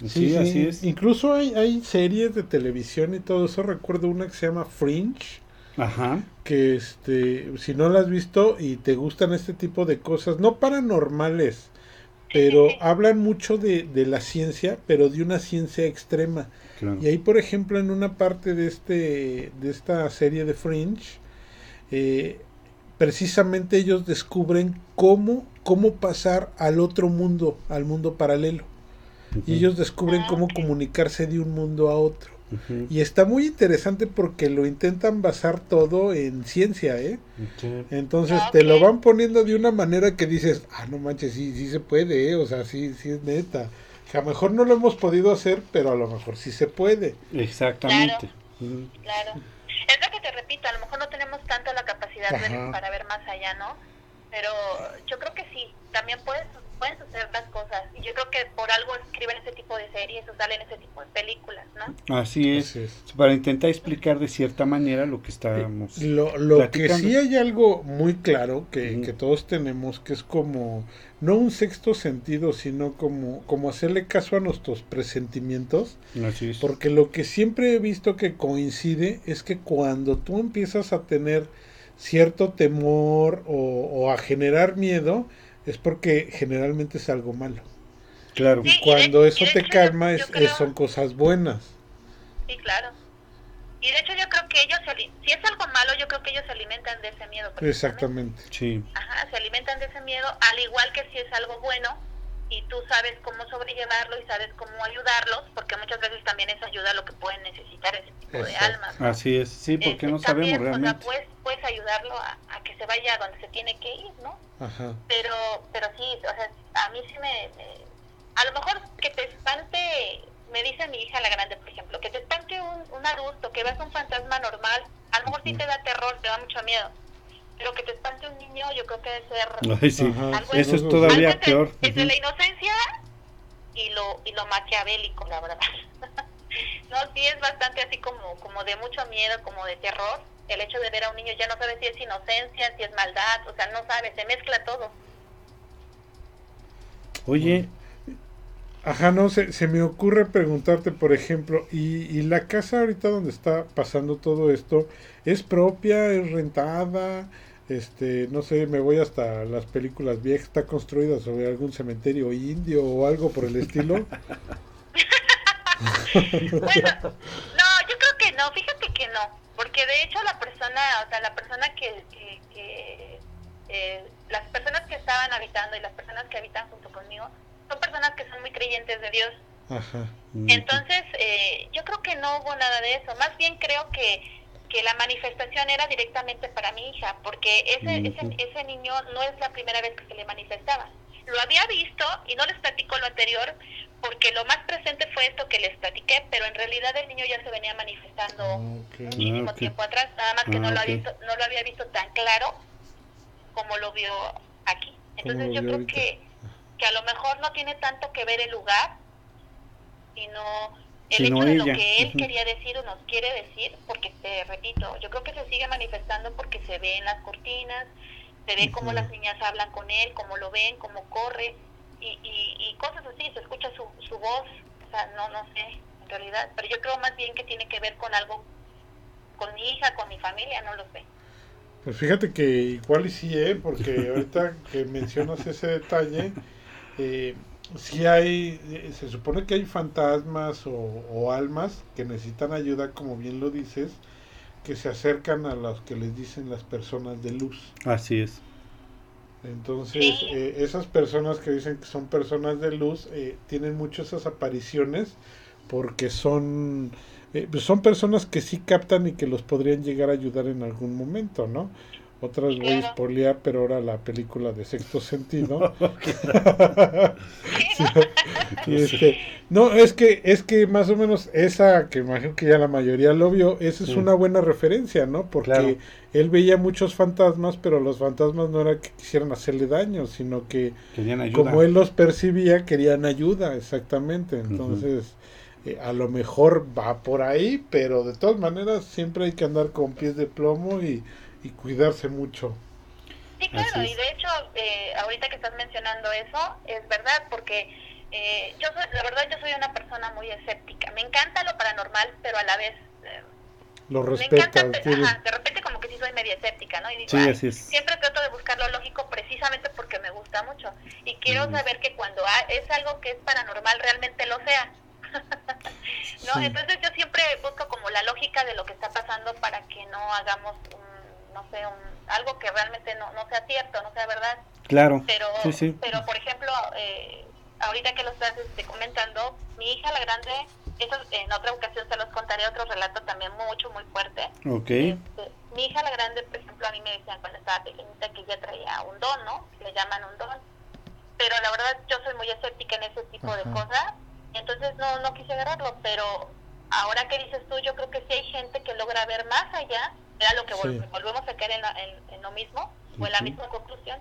Sí, sí, así es. Incluso hay, hay series de televisión y todo eso. Recuerdo una que se llama Fringe. Ajá. Que este, si no la has visto y te gustan este tipo de cosas, no paranormales, pero hablan mucho de, de, la ciencia, pero de una ciencia extrema. Claro. Y ahí, por ejemplo, en una parte de este de esta serie de Fringe, eh, precisamente ellos descubren cómo, cómo pasar al otro mundo, al mundo paralelo. y ellos descubren cómo comunicarse de un mundo a otro. Y está muy interesante porque lo intentan basar todo en ciencia, ¿eh? Entonces te lo van poniendo de una manera que dices, ah, no manches, sí, sí se puede, ¿eh? O sea, sí, sí es neta. Que a lo mejor no lo hemos podido hacer, pero a lo mejor sí se puede. Exactamente. Ujú. Claro. Es lo que te repito, a lo mejor no tenemos tanto la capacidad de- para ver más allá, ¿no? Pero yo creo que sí, también puedes, pueden suceder las cosas. Y yo creo que por algo escriben ese tipo de series o salen ese tipo de películas, ¿no? Así es. Así es. Para intentar explicar de cierta manera lo que estábamos. Lo, lo que sí hay algo muy claro que, que todos tenemos, que es como, no un sexto sentido, sino como, como hacerle caso a nuestros presentimientos. Así es. Porque lo que siempre he visto que coincide es que cuando tú empiezas a tener cierto temor o, o a generar miedo, es porque generalmente es algo malo. Claro. Sí. Y y de- cuando y eso te hecho calma, yo es, creo- es- son cosas buenas. Sí, claro. Y de hecho yo creo que ellos, si es algo malo, yo creo que ellos se alimentan de ese miedo. Exactamente. Sí. Ajá, se alimentan de ese miedo, al igual que si es algo bueno y tú sabes cómo sobrellevarlo y sabes cómo ayudarlos, porque muchas veces también eso ayuda a lo que pueden necesitar ese tipo de almas. ¿no? Así es. Sí, porque Este, no sabemos también, realmente. O sea, puedes, puedes ayudarlo a, a que se vaya a donde se tiene que ir, ¿no? Ajá. Pero, pero sí, o sea, a mí sí me, me- A lo mejor que te espante, me dice mi hija la grande, por ejemplo, que te espante un, un adulto, que veas un fantasma normal, a lo mejor sí te da terror, te da mucho miedo. Pero que te espante un niño, yo creo que debe ser Ay, sí. Ajá, Algo Eso es todavía algo entre, peor. entre Ujú. la inocencia y lo, y lo maquiavélico, la verdad. no, sí es bastante así como, como de mucho miedo, como de terror. El hecho de ver a un niño ya no sabes si es inocencia, si es maldad, o sea, no sabes, se mezcla todo. Oye, Ajá, no, se, se me ocurre preguntarte, por ejemplo, ¿y, y la casa ahorita donde está pasando todo esto es propia, es rentada? Este, no sé, me voy hasta las películas viejas, está construida sobre algún cementerio indio o algo por el estilo. Bueno, no, yo creo que no, fíjate que no, porque de hecho la persona, o sea, la persona que, que, que, eh, las personas que estaban habitando y las personas que habitan junto conmigo son personas que son muy creyentes de Dios. Ajá. mm, Entonces, eh, yo creo que no hubo nada de eso. Más bien creo que, que la manifestación era directamente para mi hija, porque ese, Ujú. ese, ese niño no es la primera vez que se le manifestaba. Lo había visto y no les platico lo anterior, porque lo más presente fue esto que les platiqué, pero en realidad el niño ya se venía manifestando Ok. muchísimo Ah, tiempo atrás, nada más que Ah, no, lo ok. había visto, no lo había visto tan claro como lo vio aquí. Entonces lo yo creo ahorita. que, que a lo mejor no tiene tanto que ver el lugar, sino el Sino hecho de ella, lo que él quería decir o nos quiere decir, porque te repito, yo creo que se sigue manifestando porque se ve en las cortinas, se ve cómo las niñas hablan con él, cómo lo ven, cómo corre y, y, y cosas así, se escucha su, su voz, o sea, no, no sé, en realidad, pero yo creo más bien que tiene que ver con algo, con mi hija, con mi familia, no lo sé. Pues fíjate que igual y sí, ¿eh? porque ahorita que mencionas ese detalle, eh, sí hay, eh, se supone que hay fantasmas o, o almas que necesitan ayuda, como bien lo dices, que se acercan a los que les dicen las personas de luz. Así es. Entonces, Sí. eh, esas personas que dicen que son personas de luz eh, tienen mucho esas apariciones porque son eh, pues son personas que sí captan y que los podrían llegar a ayudar en algún momento, ¿no? Otras voy a pero ahora la película de Sexto Sentido. Y este, no, es que, es que más o menos esa, que imagino que ya la mayoría lo vio, esa es Sí. una buena referencia, ¿no? Porque Claro. él veía muchos fantasmas, pero los fantasmas no era que quisieran hacerle daño, sino que Querían ayuda. como él los percibía, querían ayuda, exactamente. Entonces, eh, a lo mejor va por ahí, pero de todas maneras siempre hay que andar con pies de plomo y, y cuidarse mucho. Sí, claro, y de hecho, eh, ahorita que estás mencionando eso, es verdad, porque eh, yo soy, la verdad yo soy una persona muy escéptica. Me encanta lo paranormal, pero a la vez eh, Lo me encanta, pe- quiere- ajá, de repente como que sí soy media escéptica, ¿no? Y digo, Sí, "Ay, así es. siempre trato de buscar lo lógico precisamente porque me gusta mucho. Y quiero Mm. saber que cuando es algo que es paranormal realmente lo sea. ¿No? Sí. Entonces yo siempre busco como la lógica de lo que está pasando para que no hagamos un, no sé, un, algo que realmente no, no sea cierto, no sea verdad. Claro. Pero, Sí, sí. pero por ejemplo, eh, ahorita que lo estás este, comentando, mi hija la grande, eso en otra ocasión se los contaré otro relato también mucho, muy fuerte. Ok. Este, mi hija la grande, por ejemplo, a mí me decían cuando estaba pequeñita que ella traía un don, ¿no? Le llaman un don. Pero la verdad yo soy muy escéptica en ese tipo de cosas entonces no, no quise agarrarlo, pero ahora que dices tú, yo creo que sí hay gente que logra ver más allá, era lo que vol- Sí. volvemos a caer en, la- en- en lo mismo, o en la misma conclusión,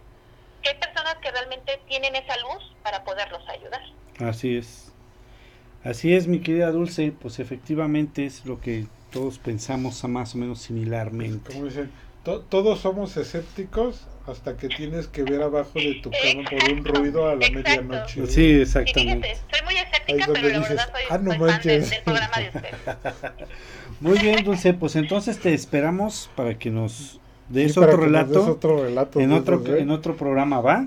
que hay personas que realmente tienen esa luz para poderlos ayudar. Así es. Así es, mi querida Dulce, pues efectivamente es lo que todos pensamos a más o menos similarmente. Como dicen, to- todos somos escépticos hasta que tienes que ver abajo de tu cama por un ruido a la Exacto. medianoche. Sí, Y exactamente. fíjate, soy muy escéptica, pero la dices, verdad soy, "Ah, no soy fan de- manches". del programa de ustedes. Muy bien, Dulce, pues entonces te esperamos para que nos des Sí, otro que nos des relato otro relato en otro esos, ¿eh? en otro programa, ¿va?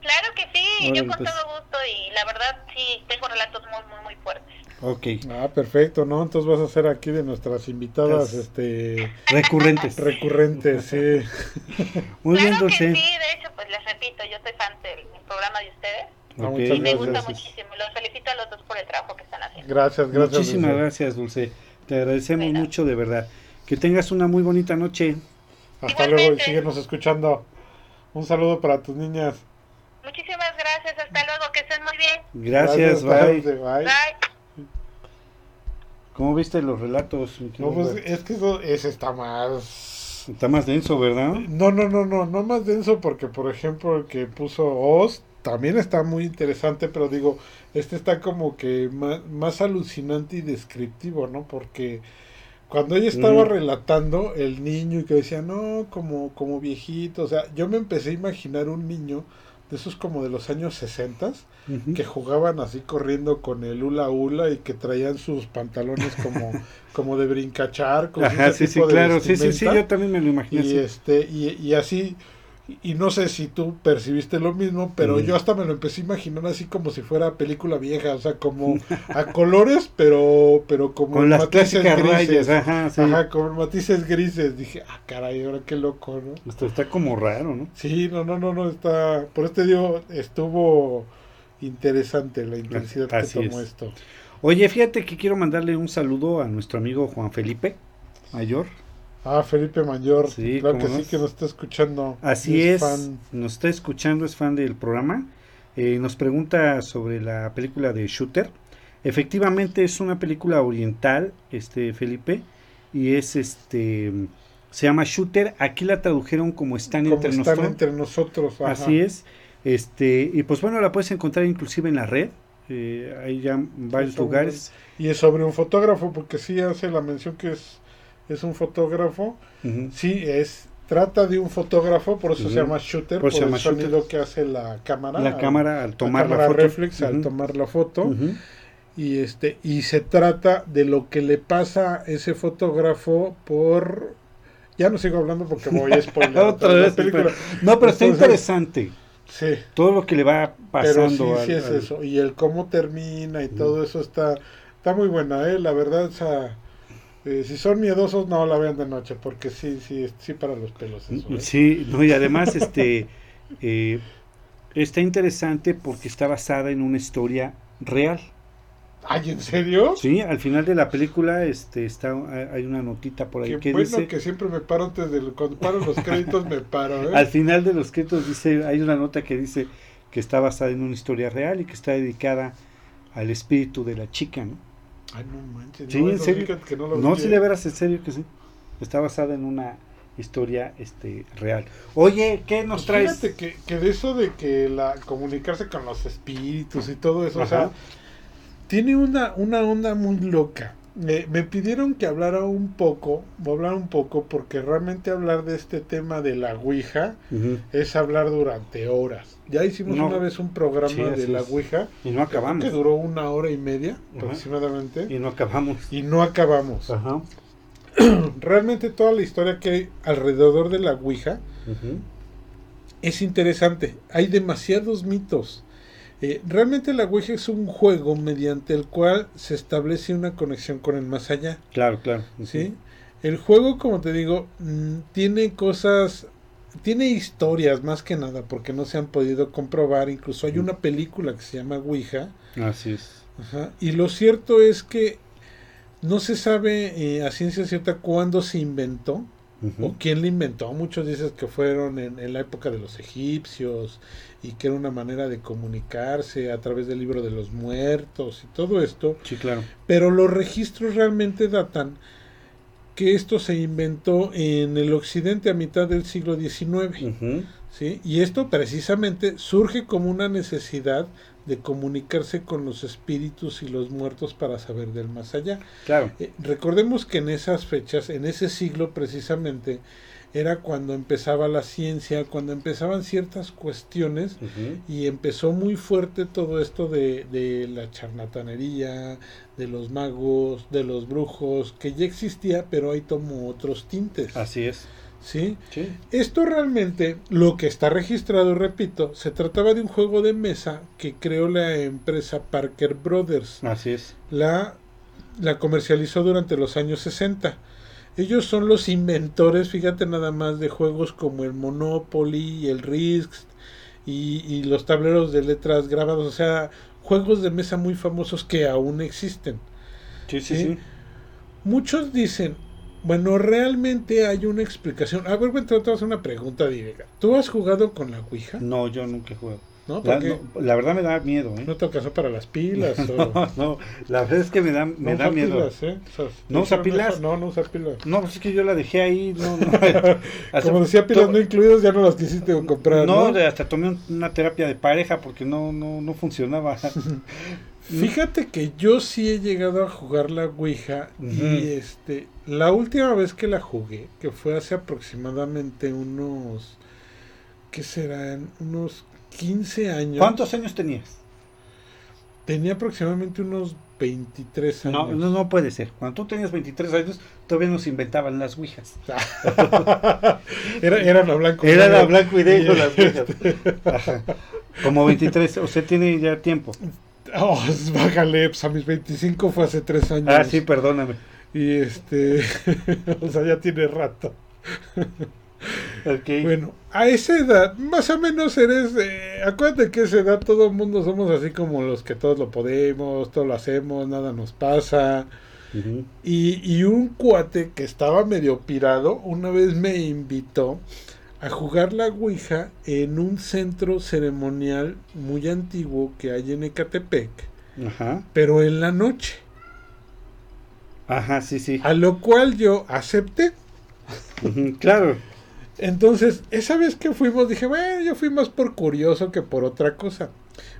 Claro que sí, Órale, yo con pues. todo gusto y la verdad sí tengo relatos muy, muy, muy fuertes. Ok. Ah, perfecto, ¿no? Entonces vas a ser aquí de nuestras invitadas este Recurrentes. recurrentes, sí. Muy bien, claro que Dulce. sí, de hecho, pues les repito, yo soy fan del, programa de ustedes Ah, Ok. muchas y me gusta Gracias. muchísimo. Los felicito a los dos por el trabajo que están haciendo. Gracias, gracias. Muchísimas Dulce. gracias, Dulce. Te agradecemos Bueno. mucho, de verdad. Que tengas una muy bonita noche. Hasta luego y Igualmente. síguenos escuchando. Un saludo para tus niñas. Muchísimas gracias, hasta luego, que estén muy bien. Gracias, bye. Dulce, bye. Bye. ¿Cómo viste los relatos? No, pues es que eso, ese está más... Está más denso, ¿verdad? No, no, no, no, no más denso porque, por ejemplo, el que puso Oz también está muy interesante, pero digo, este está como que más, más alucinante y descriptivo, ¿no? Porque cuando ella estaba Mm. relatando el niño y que decía, no, como, como viejito, o sea, yo me empecé a imaginar un niño de esos como de los años 60 Ujú. que jugaban así corriendo con el hula hula y que traían sus pantalones como, como de brincachar. Ajá, sí, sí, claro. Sí, sí, sí, yo también me lo imaginé Y así. este, y, y así, y no sé si tú percibiste lo mismo, pero Mm. yo hasta me lo empecé a imaginar así como si fuera película vieja, o sea, como a colores, pero, pero como Con las matices grises. rayas, ajá, sí. Ajá, con matices grises. Dije, ah, caray, ahora qué loco, ¿no? Esto está como raro, ¿no? Sí, no, no, no, no, está, por este digo, estuvo interesante la intensidad que tomó es. esto. Oye, fíjate que quiero mandarle un saludo a nuestro amigo Juan Felipe Mayor. Ah, Felipe Mayor, Sí, claro que sí que nos está escuchando. Así es, fan. nos está escuchando, es fan del programa. Eh, nos pregunta sobre la película de Shooter. Efectivamente es una película oriental, este Felipe, y es este se llama Shooter. Aquí la tradujeron como Están como entre están nosotros. entre nosotros. ajá. Así es. Este, y pues bueno, la puedes encontrar inclusive en la red. Eh, hay ya varios lugares. Y es sobre un fotógrafo, porque sí hace la mención que es, es un fotógrafo. Ujú. Sí, es trata de un fotógrafo, por eso se llama shooter, Por por, eso se el llama shooter. sonido que hace la cámara. La al- cámara al tomar la, cámara foto. reflex al tomar la foto. Y este, y se trata de lo que le pasa a ese fotógrafo por ya no sigo hablando porque voy a spoiler Otra la vez, película. No, pero está interesante. Sí, Todo lo que le va pero sí, pasando. sí al- es al- eso. Y el cómo termina y todo eso está, está muy buena, eh, la verdad, o sea, eh, si son miedosos no la vean de noche, porque sí, sí, sí para los pelos eso, ¿eh? Sí, no, y además este eh, está interesante porque está basada en una historia real. Ay, ¿en serio? Sí, al final de la película este está hay una notita por ahí Qué que bueno dice que siempre me paro antes de cuando paro los créditos me paro, ¿eh? al final de los créditos dice hay una nota que dice que está basada en una historia real y que está dedicada al espíritu de la chica, ¿no? Ay, no manches. Sí, no, en serio. que no No, sí de veras en serio que sí. Está basada en una historia este real. Oye, ¿qué nos Pues traes? Fíjate que, que de eso de que la comunicarse con los espíritus y todo eso, o sea, tiene una, una onda muy loca. Me, me pidieron que hablara un poco, voy a hablar un poco, porque realmente hablar de este tema de la Ouija es hablar durante horas. Ya hicimos No. una vez un programa Sí, de la. Ouija, Y no acabamos. que duró una hora y media aproximadamente, Y no acabamos. y no acabamos. Ajá. Realmente toda la historia que hay alrededor de la Ouija es interesante. Hay demasiados mitos. Eh, realmente la Ouija es un juego mediante el cual se establece una conexión con el más allá. Claro, claro. ¿sí? El juego, como te digo, mm, tiene cosas tiene historias más que nada porque no se han podido comprobar. Incluso hay una película que se llama Ouija. Así es. Ajá, Y lo cierto es que no se sabe eh, a ciencia cierta cuándo se inventó O quién la inventó. Muchos dicen que fueron en, en la época de los egipcios y que era una manera de comunicarse a través del libro de los muertos y todo esto. Sí, claro. Pero los registros realmente datan que esto se inventó en el occidente a mitad del siglo XIX. ¿sí? Y esto precisamente surge como una necesidad de comunicarse con los espíritus y los muertos para saber del más allá. Claro. Eh, recordemos que en esas fechas, en ese siglo precisamente, era cuando empezaba la ciencia, cuando empezaban ciertas cuestiones y empezó muy fuerte todo esto de, de la charlatanería, de los magos, de los brujos, que ya existía, pero ahí tomó otros tintes. Así es. ¿Sí? Sí. Esto realmente, lo que está registrado, repito, se trataba de un juego de mesa que creó la empresa Parker Brothers. Así es. La, la comercializó durante los años 60. Ellos son los inventores, fíjate nada más, de juegos como el Monopoly, el Risk y, y los tableros de letras grabados, o sea, juegos de mesa muy famosos que aún existen. Sí, sí, Sí. sí. Muchos dicen, bueno, realmente hay una explicación. A ver, voy a hacer una pregunta directa. ¿Tú has jugado con la Ouija? No, yo nunca he jugado. ¿No? La, Porque no, la verdad me da miedo, ¿eh? no te alcanzó para las pilas. o- No, no, la verdad es que me da, me no da miedo. pilas, ¿eh? O sea, ¿No usa pilas? No, no usa pilas. No, pues es que yo la dejé ahí. No, no. Hasta- Como decía, pilas no incluidas, ya no las quisiste comprar. No, No, hasta tomé un- una terapia de pareja porque no, no, no funcionaba. Fíjate que yo sí he llegado a jugar la Ouija y este, la última vez que la jugué, que fue hace aproximadamente unos, ¿qué serán? Unos 15 años. ¿Cuántos años tenías? Tenía aproximadamente unos 23 años. No, no, no puede ser. Cuando tú tenías 23 años, todavía nos inventaban las ouijas. Era, eran a blanco. Era la blanco y negro las ouijas. Ajá. Como 23, usted tiene ya tiempo. Oh, bájale, pues a mis 25 fue hace 3 años. Ah, sí, perdóname. Y este, o sea, ya tiene rato. Ok. Bueno, a esa edad, más o menos eres, eh, acuérdate que a esa edad todo el mundo somos así como los que todos lo podemos, todo lo hacemos, nada nos pasa. Y, y un cuate que estaba medio pirado, una vez me invitó a jugar la Ouija en un centro ceremonial muy antiguo que hay en Ecatepec, Ajá. pero en la noche. Ajá, sí, sí. A lo cual yo acepté. Claro. Entonces, esa vez que fuimos, dije, bueno, yo fui más por curioso que por otra cosa.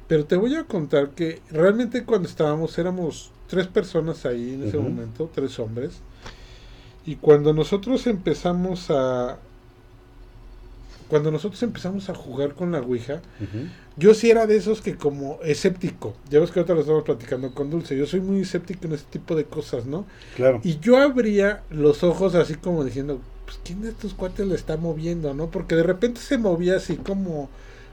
Pero te voy a contar que realmente cuando estábamos éramos tres personas ahí en ese momento, tres hombres. Y cuando nosotros empezamos a... Cuando nosotros empezamos a jugar con la Ouija, yo sí era de esos que como escéptico, ya ves que ahorita lo estamos platicando con Dulce, yo soy muy escéptico en este tipo de cosas, ¿no? Claro. Y yo abría los ojos así como diciendo, pues quién de estos cuates le está moviendo, ¿no? Porque de repente se movía así como,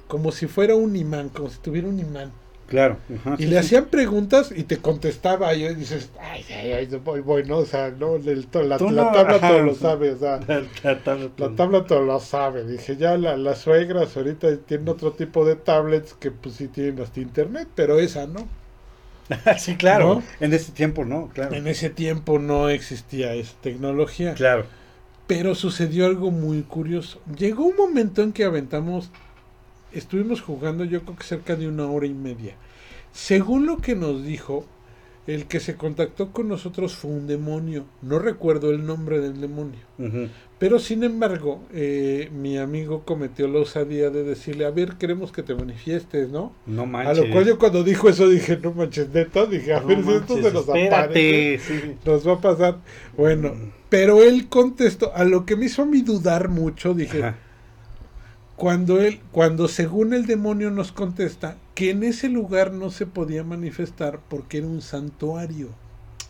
como si fuera un imán, como si tuviera un imán. Claro. Ajá, Y sí, le sí. hacían preguntas y te contestaba y dices, ay, ay, ay, voy, voy, ¿no? O sea, no, el- la, la tabla ajá. todo lo sabe, o sea, La, la tabla- la tabla todo lo sabe. Dije, ya la, las suegras ahorita tienen otro tipo de tablets que pues sí tienen hasta internet, pero esa no. sí, claro. ¿No? En ese tiempo no, claro. En ese tiempo no existía esa tecnología. Claro. Pero sucedió algo muy curioso. Llegó un momento en que aventamos, estuvimos jugando yo creo que cerca de una hora y media. Según lo que nos dijo, el que se contactó con nosotros fue un demonio. No recuerdo el nombre del demonio. Pero sin embargo, eh, mi amigo cometió la osadía de decirle, a ver, queremos que te manifiestes, ¿no? No A manches. lo cual yo cuando dijo eso dije, no manches, neta, dije, a No ver si esto se nos aparece sí. nos va a pasar. Bueno, Mm. pero él contestó, a lo que me hizo a mí dudar mucho, dije, Ajá. Cuando él, cuando según el demonio nos contesta, que en ese lugar no se podía manifestar porque era un santuario.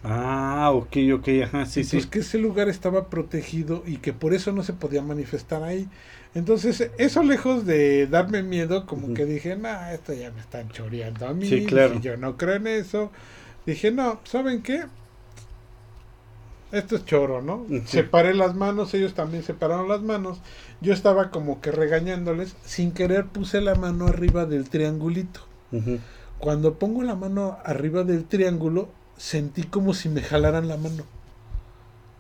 Ah, ok, ok, ajá, sí, Entonces sí. que ese lugar estaba protegido y que por eso no se podía manifestar ahí. Entonces, eso lejos de darme miedo, como que dije, no, esto ya me están choreando a mí, Sí, claro. dije, yo no creo en eso. Dije, no, ¿saben qué? Esto es choro, ¿no? Separé las manos, ellos también separaron las manos. Yo estaba como que regañándoles. Sin querer puse la mano arriba del triangulito. Cuando pongo la mano arriba del triángulo, sentí como si me jalaran la mano.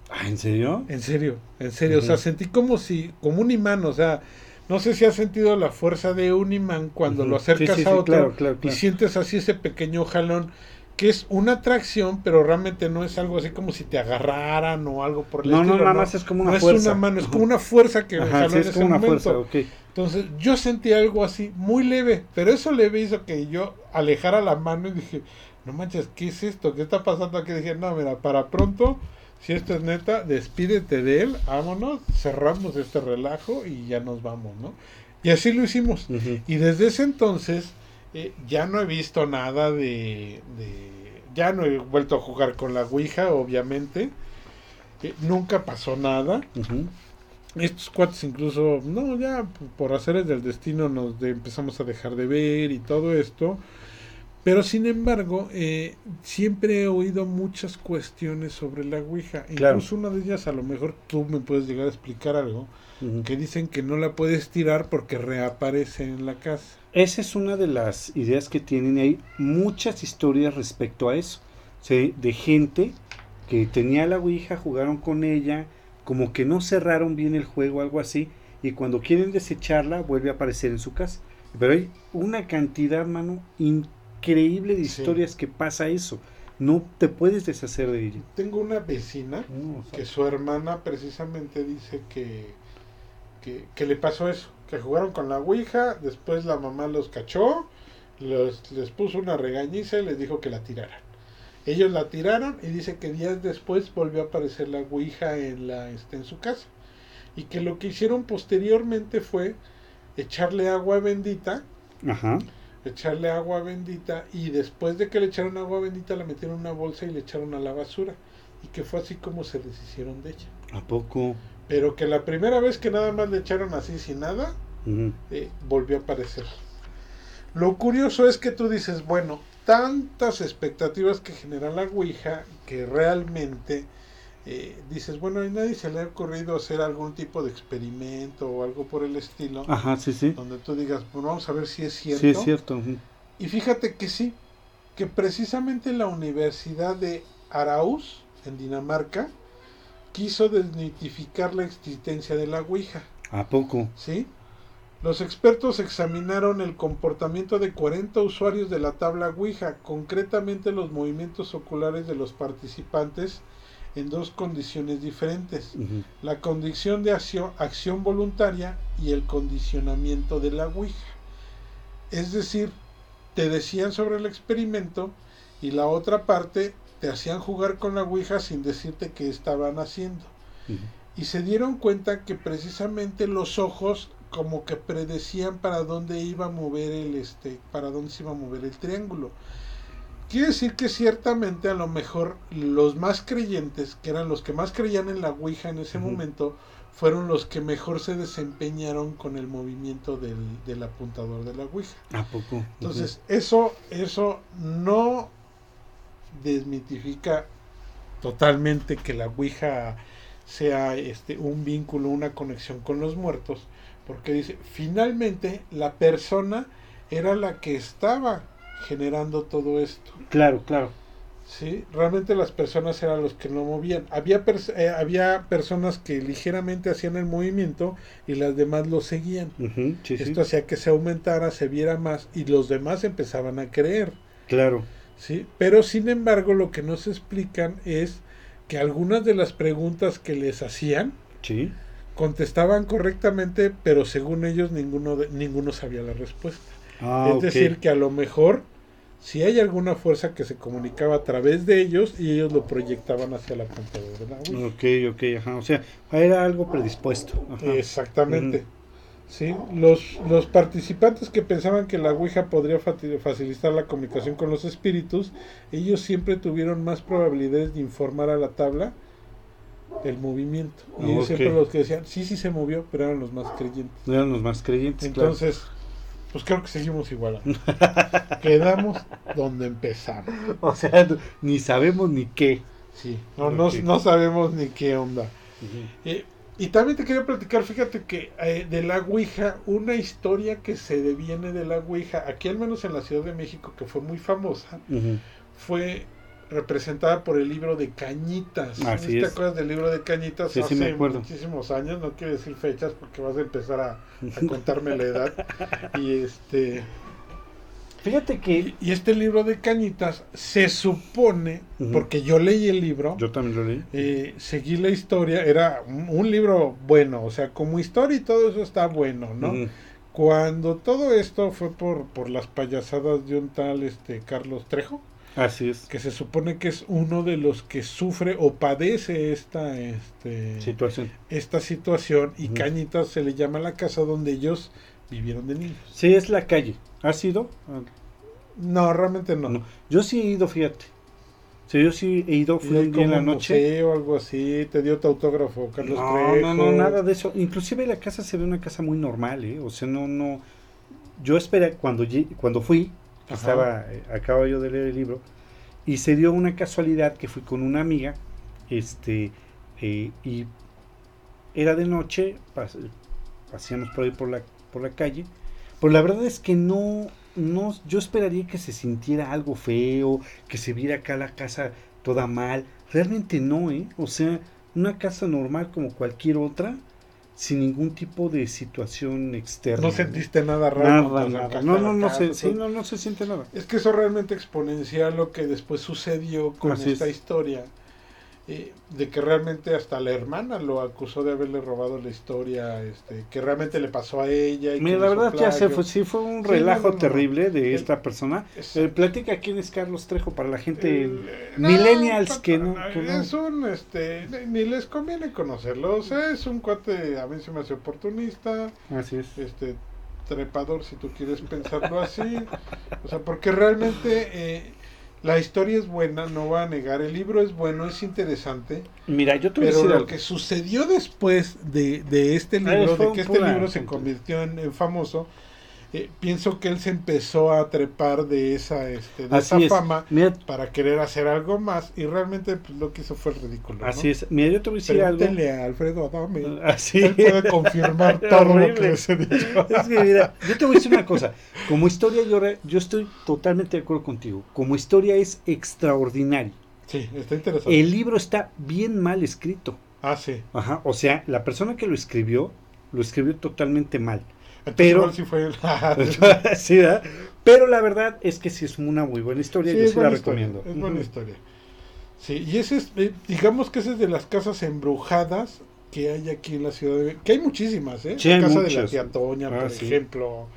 Ah, ¿en serio? En serio, en serio. O sea, sentí como si, como un imán. O sea, no sé si has sentido la fuerza de un imán cuando lo acercas Sí, sí, a sí, otro claro, claro, y sientes así ese pequeño jalón. Que es una atracción, pero realmente no es algo así como si te agarraran o algo por el No, no, nada más es como una no fuerza. es una mano, es como una fuerza que me Ajá, jaló sí, en ese momento. fuerza, ok. Entonces yo sentí algo así muy leve, pero eso leve hizo que yo alejara la mano y dije, no manches, ¿qué es esto? ¿Qué está pasando aquí? Dije, no, mira, para pronto, si esto es neta, despídete de él, vámonos, cerramos este relajo y ya nos vamos, ¿no? Y así lo hicimos. Ujú. Y desde ese entonces eh, ya no he visto nada de, de- Ya no he vuelto a jugar con la Ouija, obviamente. Eh, nunca pasó nada. Estos cuates incluso, no, ya por haceres del destino nos de- empezamos a dejar de ver y todo esto. Pero sin embargo, eh, siempre he oído muchas cuestiones sobre la Ouija. Claro. Incluso una de ellas, a lo mejor tú me puedes llegar a explicar algo, que dicen que no la puedes tirar porque reaparece en la casa. Esa es una de las ideas que tienen y hay muchas historias respecto a eso. Sí, de gente que tenía la Ouija, jugaron con ella, como que no cerraron bien el juego, algo así, y cuando quieren desecharla vuelve a aparecer en su casa. Pero hay una cantidad, mano, increíble de Sí. historias que pasa eso. No te puedes deshacer de ella. Tengo una vecina No, que su hermana precisamente dice que, que, que le pasó eso, que jugaron con la Ouija, después la mamá los cachó, los, les puso una regañiza y les dijo que la tiraran. Ellos la tiraron y dice que días después volvió a aparecer la Ouija en, la, este, en su casa. Y que lo que hicieron posteriormente fue echarle agua bendita, Ajá. Echarle agua bendita y después de que le echaron agua bendita la metieron en una bolsa y le echaron a la basura. Y que fue así como se deshicieron de ella. ¿A poco? Pero que la primera vez que nada más le echaron así sin nada, eh, volvió a aparecer. Lo curioso es que tú dices, bueno, tantas expectativas que genera la Ouija que realmente eh, dices, bueno, a nadie se le ha ocurrido hacer algún tipo de experimento o algo por el estilo, Ajá, sí, sí. donde tú digas, pues vamos a ver si es cierto. Sí, es cierto. Y fíjate que sí, que precisamente la Universidad de Arauz, en Dinamarca, quiso desmitificar la existencia de la Ouija. ¿A poco? ¿sí? Los expertos examinaron el comportamiento de 40 usuarios de la tabla Ouija, concretamente los movimientos oculares de los participantes en dos condiciones diferentes, la condición de acción, acción voluntaria y el condicionamiento de la Ouija. Es decir, te decían sobre el experimento y la otra parte te hacían jugar con la Ouija sin decirte qué estaban haciendo. Y se dieron cuenta que precisamente los ojos como que predecían para dónde iba a mover el este para dónde se iba a mover el triángulo quiere decir que ciertamente a lo mejor los más creyentes que eran los que más creían en la ouija en ese momento fueron los que mejor se desempeñaron con el movimiento del, del apuntador de la ouija. ¿A poco? Entonces, eso, eso no desmitifica totalmente que la Ouija sea este un vínculo, una conexión con los muertos, porque dice, finalmente la persona era la que estaba generando todo esto. Claro, claro. ¿sí? Realmente las personas eran los que no movían. Había, pers- eh, había personas que ligeramente hacían el movimiento y las demás lo seguían. Sí. Esto hacía que se aumentara, se viera más y los demás empezaban a creer, Claro. ¿sí? Pero sin embargo lo que no se explican es que algunas de las preguntas que les hacían Sí. contestaban correctamente, pero según ellos ninguno de- ninguno sabía la respuesta. Ah, es decir, que a lo mejor si hay alguna fuerza que se comunicaba a través de ellos y ellos lo proyectaban hacia la computadora de la Ouija. Ok, ok, ajá. O sea, era algo predispuesto. Ajá. Exactamente. Sí, los, los participantes que pensaban que la Ouija podría facilitar la comunicación con los espíritus, ellos siempre tuvieron más probabilidades de informar a la tabla el movimiento. Y ellos Ok. siempre los que decían, sí, sí se movió, pero eran los más creyentes. Eran los más creyentes, claro. Pues creo que seguimos igual. Quedamos donde empezamos. O sea, ni sabemos ni qué. Sí, no, no, sabemos ni qué onda. Eh, y también te quería platicar, fíjate que eh, de la Ouija, una historia que se deviene de la Ouija, aquí al menos en la Ciudad de México, que fue muy famosa, fue representada por el libro de Cañitas. Así ¿Te es. acuerdas del libro de Cañitas? Sí, sí, Hace me acuerdo. muchísimos años, no quiero decir fechas porque vas a empezar a, a contarme la edad. Y este Fíjate que y, y este libro de Cañitas se supone, porque yo leí el libro, yo también lo leí. eh, seguí la historia, era un, un libro bueno, o sea, como historia y todo eso está bueno, ¿no? Cuando todo esto fue por, por las payasadas de un tal este Carlos Trejo, Así es. que se supone que es uno de los que sufre o padece esta, este, Situación. esta situación y Ujú. Cañitas se le llama la casa donde ellos vivieron de niños. Sí, es la calle. ¿Has ido? No, realmente no. no. Yo sí he ido, fíjate. Sí, yo sí he ido, fui un día en la noche. museo o algo así, te dio tu autógrafo Carlos No, Trejo. no, no, nada de eso. Inclusive la casa se ve una casa muy normal, ¿eh? O sea, no, no. Yo esperé cuando cuando fui, Estaba, eh, acabo yo de leer el libro, y se dio una casualidad que fui con una amiga, este, eh, y era de noche, pas- paseamos por ahí por la, por la calle, pero la verdad es que no, no, yo esperaría que se sintiera algo feo, que se viera acá la casa toda mal, realmente no, ¿eh? O sea, una casa normal como cualquier otra, sin ningún tipo de situación externa. No sentiste nada raro. Nada, nada. No, la no, no, se, sí, no, no se siente nada. Es que eso realmente exponencial lo que después sucedió con Así esta es. historia. Eh, de que realmente hasta la hermana lo acusó de haberle robado la historia, este, que realmente le pasó a ella. Y Mira, la verdad ya se fue, sí fue un Sí, relajo no, no, no. terrible de El- esta persona. Es- Eh, platica quién es Carlos Trejo para la gente El- millennials no, que no, que no- Es un, este, ni- ni les conviene conocerlo. O sea, es un cuate, a mí se me hace oportunista, Así es. este, trepador, si tú quieres pensarlo así. O sea, porque realmente eh, la historia es buena, no voy a negar. El libro es bueno, es interesante. Mira, yo te voy a Pero decir lo algo. que sucedió después de, de este Ah, libro, de que este libro se convirtió en, en famoso, eh, pienso que él se empezó a trepar de esa, este, de esa es. fama Mira, para querer hacer algo más y realmente pues, lo que hizo fue ridículo. ¿no? así es. Mira, yo te voy a decir algo. A Alfredo Adame. Así Él puede confirmar todo lo que les he dicho. Es que mira, yo te voy a decir una cosa. Como historia, yo, re- yo estoy totalmente de acuerdo contigo. Como historia es extraordinario. Sí, está interesante. El libro está bien mal escrito. Ah, sí. Ajá. O sea, la persona que lo escribió, lo escribió totalmente mal. Pero- sí fue sí, ¿verdad? Pero la verdad es que sí es una muy buena historia. Sí, yo sí la historia, recomiendo. Es buena historia. Sí, y ese es, eh, digamos que ese es de las casas embrujadas que hay aquí en la ciudad de que hay muchísimas, ¿eh? Sí, la casa de la tía Toña, Ah, por ejemplo,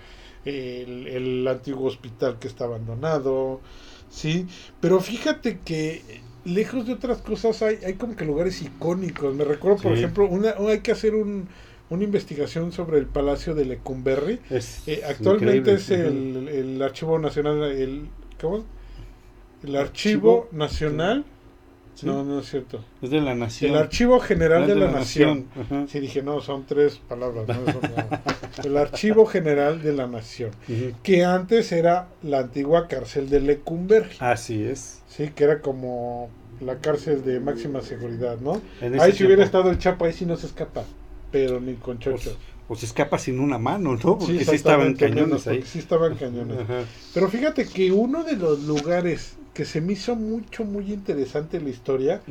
el, el antiguo hospital que está abandonado, sí, pero fíjate que lejos de otras cosas hay, hay como que lugares icónicos. Me recuerdo, por ejemplo, una, hay que hacer un, una investigación sobre el Palacio de Lecumberri. Es Eh, actualmente es el, el Archivo Nacional, el, ¿cómo? El Archivo Nacional, Sí, no, no es cierto. Es de la nación. El Archivo General de la, Nación. Ajá. Sí, dije, no, son tres palabras. ¿no? Eso no. El Archivo General de la Nación, que antes era la antigua cárcel de Lecumberri, Así es. sí, que era como la cárcel de máxima seguridad, ¿no? Ahí si hubiera estado el Chapo, ahí sí no se escapa, pero ni con chochos. O se escapa sin una mano, ¿no? Porque sí, estaban exactamente, cañones ahí. Sí estaban cañones. Ajá. Pero fíjate que uno de los lugares que se me hizo mucho, muy interesante la historia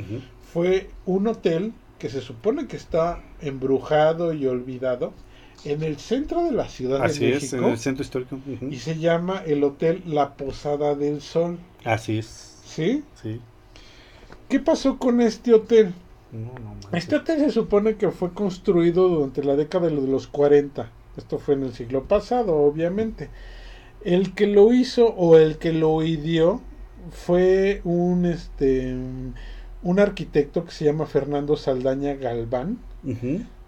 fue un hotel que se supone que está embrujado y olvidado en el centro de la Ciudad Así de es, en México el centro histórico. Y se llama el Hotel La Posada del Sol. Así es. ¿Sí? Sí. ¿Qué pasó con este hotel? No, no. Este hotel se supone que fue construido durante la década de los 40. Esto fue en el siglo pasado, obviamente. El que lo hizo o el que lo ideó fue un este un arquitecto que se llama Fernando Saldaña Galván.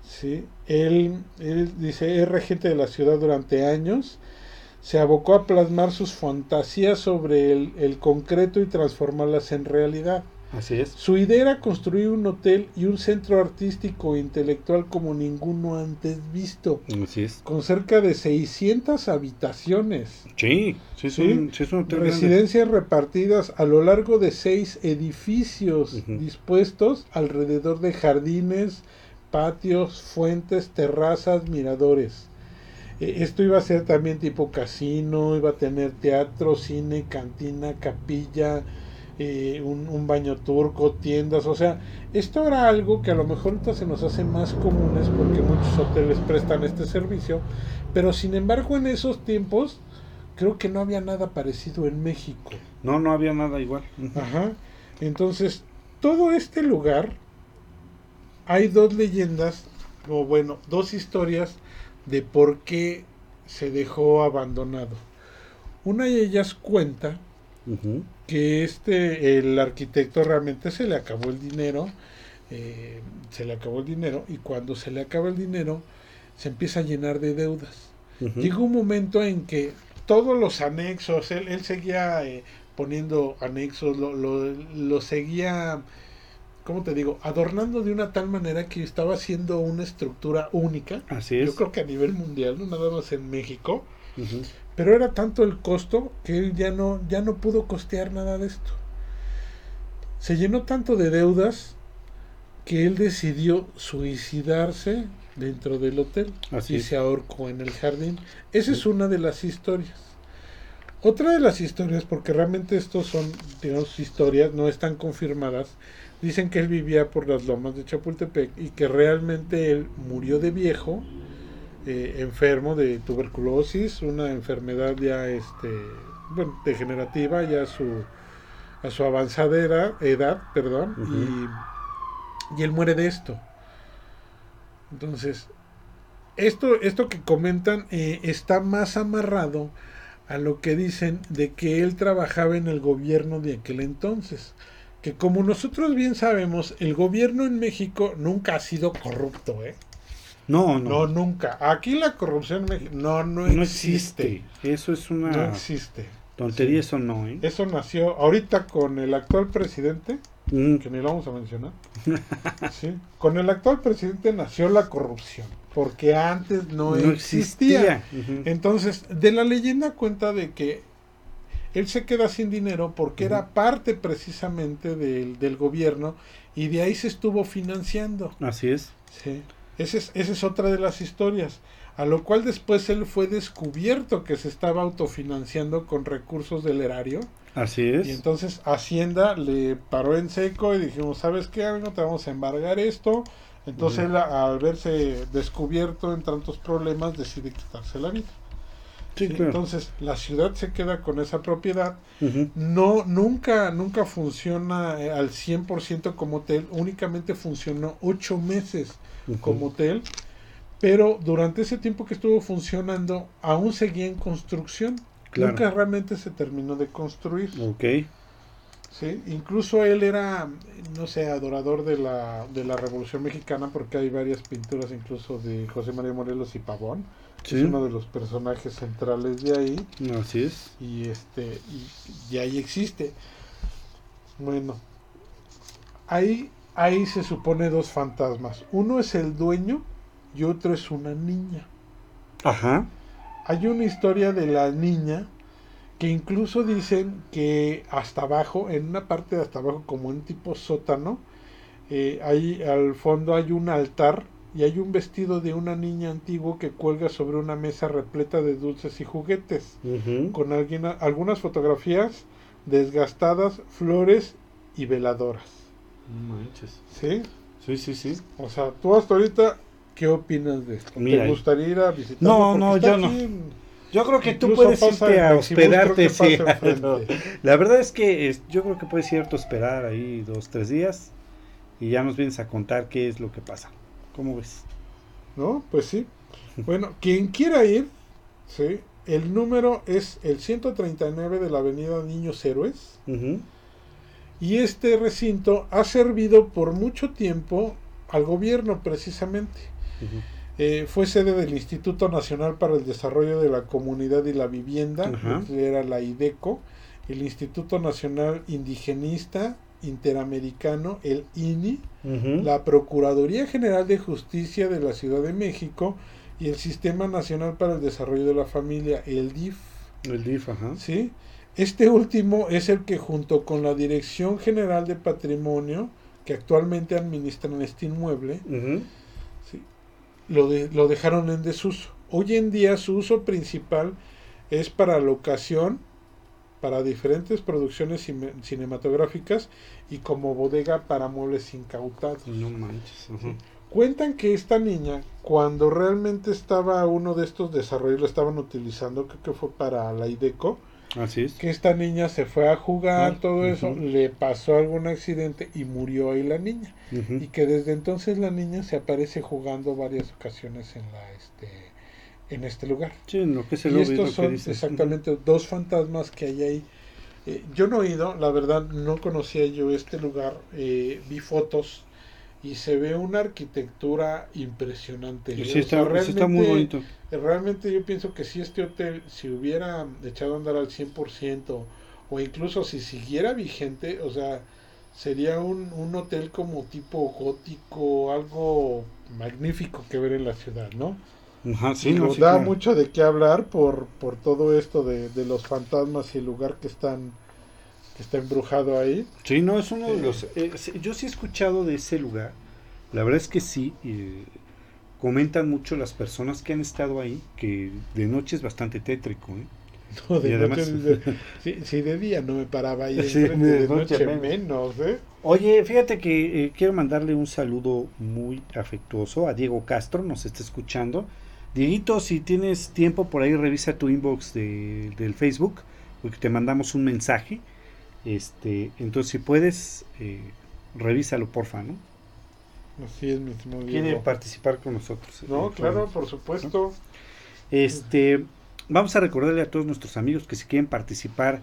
¿sí? Él, él dice, es regente de la ciudad durante años. Se abocó a plasmar sus fantasías sobre el, el concreto y transformarlas en realidad. Así es. Su idea era construir un hotel y un centro artístico e intelectual como ninguno antes visto, Así es. con cerca de 600 habitaciones. Sí, sí es Sí, un, sí es un hotel grande. Residencias repartidas a lo largo de seis edificios dispuestos alrededor de jardines, patios, fuentes, terrazas, miradores. Eh, Esto iba a ser también tipo casino, iba a tener teatro, cine, cantina, capilla, eh, un, un baño turco, tiendas, o sea, esto era algo que a lo mejor ahorita se nos hace más comunes porque muchos hoteles prestan este servicio, pero sin embargo en esos tiempos creo que no había nada parecido en México. No, no había nada igual. Ajá. Entonces, todo este lugar, hay dos leyendas, o bueno, dos historias de por qué se dejó abandonado. Una de ellas cuenta. Que este, el arquitecto realmente se le acabó el dinero, eh, se le acabó el dinero, y cuando se le acaba el dinero, se empieza a llenar de deudas. Ujú. Llegó un momento en que todos los anexos, él, él seguía eh, poniendo anexos, lo, lo, lo seguía, ¿cómo te digo? Adornando de una tal manera que estaba haciendo una estructura única. Así es. Yo creo que a nivel mundial, no nada más en México. Pero era tanto el costo que él ya no, ya no pudo costear nada de esto. Se llenó tanto de deudas que él decidió suicidarse dentro del hotel Así y es. se ahorcó en el jardín. Esa es una de las historias. Otra de las historias, porque realmente estos son, digamos, historias, no están confirmadas, dicen que él vivía por las lomas de Chapultepec y que realmente él murió de viejo, eh, enfermo de tuberculosis, una enfermedad ya, este, bueno, degenerativa, ya a su, a su avanzada edad, edad, perdón, y, y él muere de esto. Entonces, esto, esto que comentan eh, está más amarrado a lo que dicen de que él trabajaba en el gobierno de aquel entonces. Que como nosotros bien sabemos, el gobierno en México nunca ha sido corrupto, ¿eh? No, No, no. nunca. Aquí la corrupción en México no, no, No existe. existe. Eso es una No existe. tontería, eso no, ¿eh? Eso nació ahorita con el actual presidente, Mm, que ni lo vamos a mencionar. Sí. Con el actual presidente nació la corrupción, porque antes no, no existía. Entonces, de la leyenda cuenta de que él se queda sin dinero porque era parte precisamente del, del gobierno y de ahí se estuvo financiando. Así es. Sí. Esa es, esa es otra de las historias. A lo cual después él fue descubierto que se estaba autofinanciando con recursos del erario. Así es. Y entonces Hacienda le paró en seco y dijimos, ¿sabes qué? No te vamos a embargar esto. Entonces él, al verse descubierto en tantos problemas, decide quitarse la vida. sí, claro. Entonces la ciudad se queda con esa propiedad. No, nunca, nunca funciona eh, al 100% como hotel. Únicamente funcionó ocho meses Como hotel. Pero durante ese tiempo que estuvo funcionando, aún seguía en construcción. Claro. Nunca realmente se terminó de construir. Ok. Sí, incluso él era, no sé, adorador de la, de la Revolución Mexicana porque hay varias pinturas incluso de José María Morelos y Pavón. Sí. Es uno de los personajes centrales de ahí Así es. y este y, y ahí existe. Bueno, ahí ahí se supone dos fantasmas. Uno es el dueño y otro es una niña. Ajá. Hay una historia de la niña que incluso dicen que hasta abajo, en una parte de hasta abajo, como un tipo sótano, eh, ahí al fondo hay un altar y hay un vestido de una niña antiguo que cuelga sobre una mesa repleta de dulces y juguetes, con alguna- algunas fotografías desgastadas, flores y veladoras. No manches. ¿Sí? Sí, sí, sí. O sea, tú hasta ahorita, ¿qué opinas de esto? Mira, ¿Te gustaría ir a visitar? No, no, yo no. Yo creo que tú puedes irte a hospedarte. sí. La verdad es que es- yo creo que puedes irte a hospedar ahí dos, tres días y ya nos vienes a contar qué es lo que pasa. ¿Cómo ves? ¿No? Pues sí. Bueno, quien quiera ir, ¿sí? El número es el 139 de la avenida Niños Héroes. Ujú. Y este recinto ha servido por mucho tiempo al gobierno precisamente. Eh, fue sede del Instituto Nacional para el Desarrollo de la Comunidad y la Vivienda, que era la IDECO, el Instituto Nacional Indigenista Interamericano, el INI, la Procuraduría General de Justicia de la Ciudad de México y el Sistema Nacional para el Desarrollo de la Familia, el DIF. El DIF, ajá. ¿sí? Este último es el que junto con la Dirección General de Patrimonio, que actualmente administran este inmueble. ¿sí? lo, de- lo dejaron en desuso. Hoy en día su uso principal es para la ocasión, para diferentes producciones cine- cinematográficas y como bodega para muebles incautados. No manches. Cuentan que esta niña, cuando realmente estaba uno de estos desarrollos, lo estaban utilizando, creo que fue para la IDECO, Así es. que esta niña se fue a jugar, Ah, todo eso, le pasó algún accidente y murió ahí la niña. Y que desde entonces la niña se aparece jugando varias ocasiones en la este en este lugar. Sí, en lo que es el y estos que son exactamente dos fantasmas que hay ahí. Eh, yo no he ido, la verdad no conocía yo este lugar, eh, vi fotos y se ve una arquitectura impresionante. ¿eh? Sí, O está, sea, sí está muy bonito. Realmente yo pienso que si este hotel si hubiera echado a andar al 100% o incluso si siguiera vigente, o sea, sería un, un hotel como tipo gótico, algo magnífico que ver en la ciudad, ¿no? Ajá, sí, Y no, sí, da claro. mucho de qué hablar por, por todo esto de, de los fantasmas y el lugar que están que está embrujado ahí. Sí, no, es uno de los... eh, yo sí he escuchado de ese lugar. La verdad es que sí. eh, comentan mucho las personas que han estado ahí que de noche es bastante tétrico. ¿eh? No, de Y además- noche, de- sí, sí, de día no me paraba ahí Sí, de de noche menos, ¿eh? Oye, fíjate que eh, quiero mandarle un saludo muy afectuoso a Diego Castro, nos está escuchando. Dieguito, si tienes tiempo por ahí, revisa tu inbox de- del Facebook, porque te mandamos un mensaje. Este, entonces, si puedes, eh, revísalo, porfa, ¿no? Así es, mi estimado Quiere Diego. participar con nosotros. No, Eh, claro, por supuesto. Este, vamos a recordarle a todos nuestros amigos que si quieren participar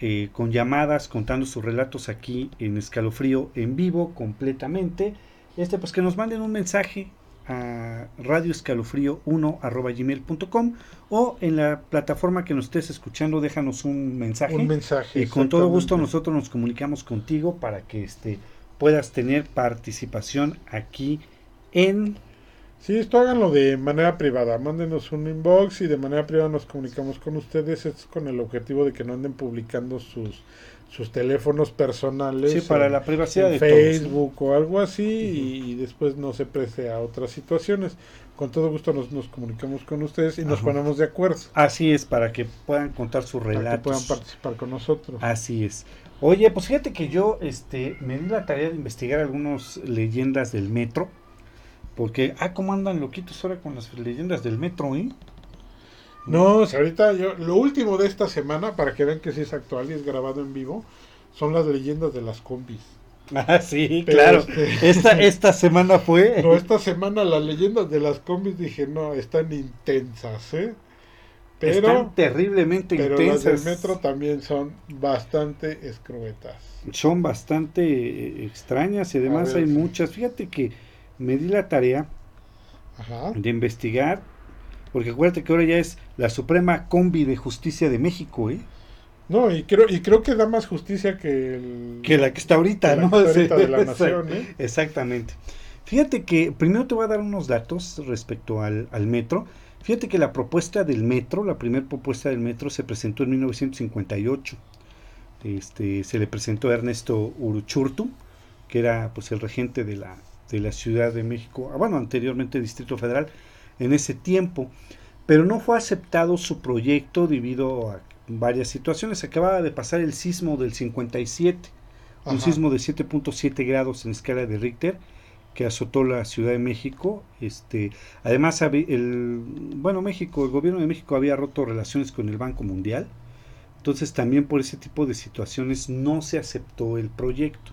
eh, con llamadas, contando sus relatos aquí en Escalofrío en vivo completamente, este, pues que nos manden un mensaje a radioescalofrío1 o en la plataforma que nos estés escuchando, déjanos un mensaje. Un mensaje. y con todo gusto nosotros nos comunicamos contigo para que este, puedas tener participación aquí en Sí, esto háganlo de manera privada. Mándenos un inbox y de manera privada nos comunicamos con ustedes. Esto es con el objetivo de que no anden publicando sus, sus teléfonos personales. sí, para en- la privacidad de todos. Facebook o algo así y, y después no se preste a otras situaciones. Con todo gusto nos, nos comunicamos con ustedes y nos ponemos de acuerdo Así es, para que puedan contar sus para que relatos. puedan participar con nosotros. Así es. Oye, pues fíjate que yo este, me di la tarea de investigar algunas leyendas del metro. Porque, ah, cómo andan loquitos ahora con las leyendas del metro, ¿eh? No, si ahorita yo, lo último de esta semana, para que vean que sí es actual y es grabado en vivo, son las leyendas de las combis. Ah, sí, Pero claro. este- Esta, esta semana fue. No, esta semana las leyendas de las combis dije, no, están intensas, ¿eh? Pero, están terriblemente pero las intensas. del metro también son bastante escruetas. Son bastante eh, extrañas y además ver, hay sí. muchas. Fíjate que me di la tarea Ajá. de investigar. Porque acuérdate que ahora ya es la Suprema Combi de Justicia de México, ¿eh? No, y creo, y creo que da más justicia que el... Que la que está ahorita, que la ¿no? que está ahorita Sí, de la nación, ¿eh? Exactamente. Fíjate que primero te voy a dar unos datos respecto al, al metro. Fíjate que la propuesta del metro, la primera propuesta del metro se presentó en 1958. Este, se le presentó a Ernesto Uruchurtu, que era pues el regente de la, de la Ciudad de México, ah, bueno, anteriormente Distrito Federal, en ese tiempo. Pero no fue aceptado su proyecto debido a varias situaciones. Acababa de pasar el sismo del 57 un Ajá. sismo de 7.7 grados en escala de Richter que azotó la Ciudad de México. Este, además, el, bueno, México, el gobierno de México había roto relaciones con el Banco Mundial. Entonces, también por ese tipo de situaciones no se aceptó el proyecto.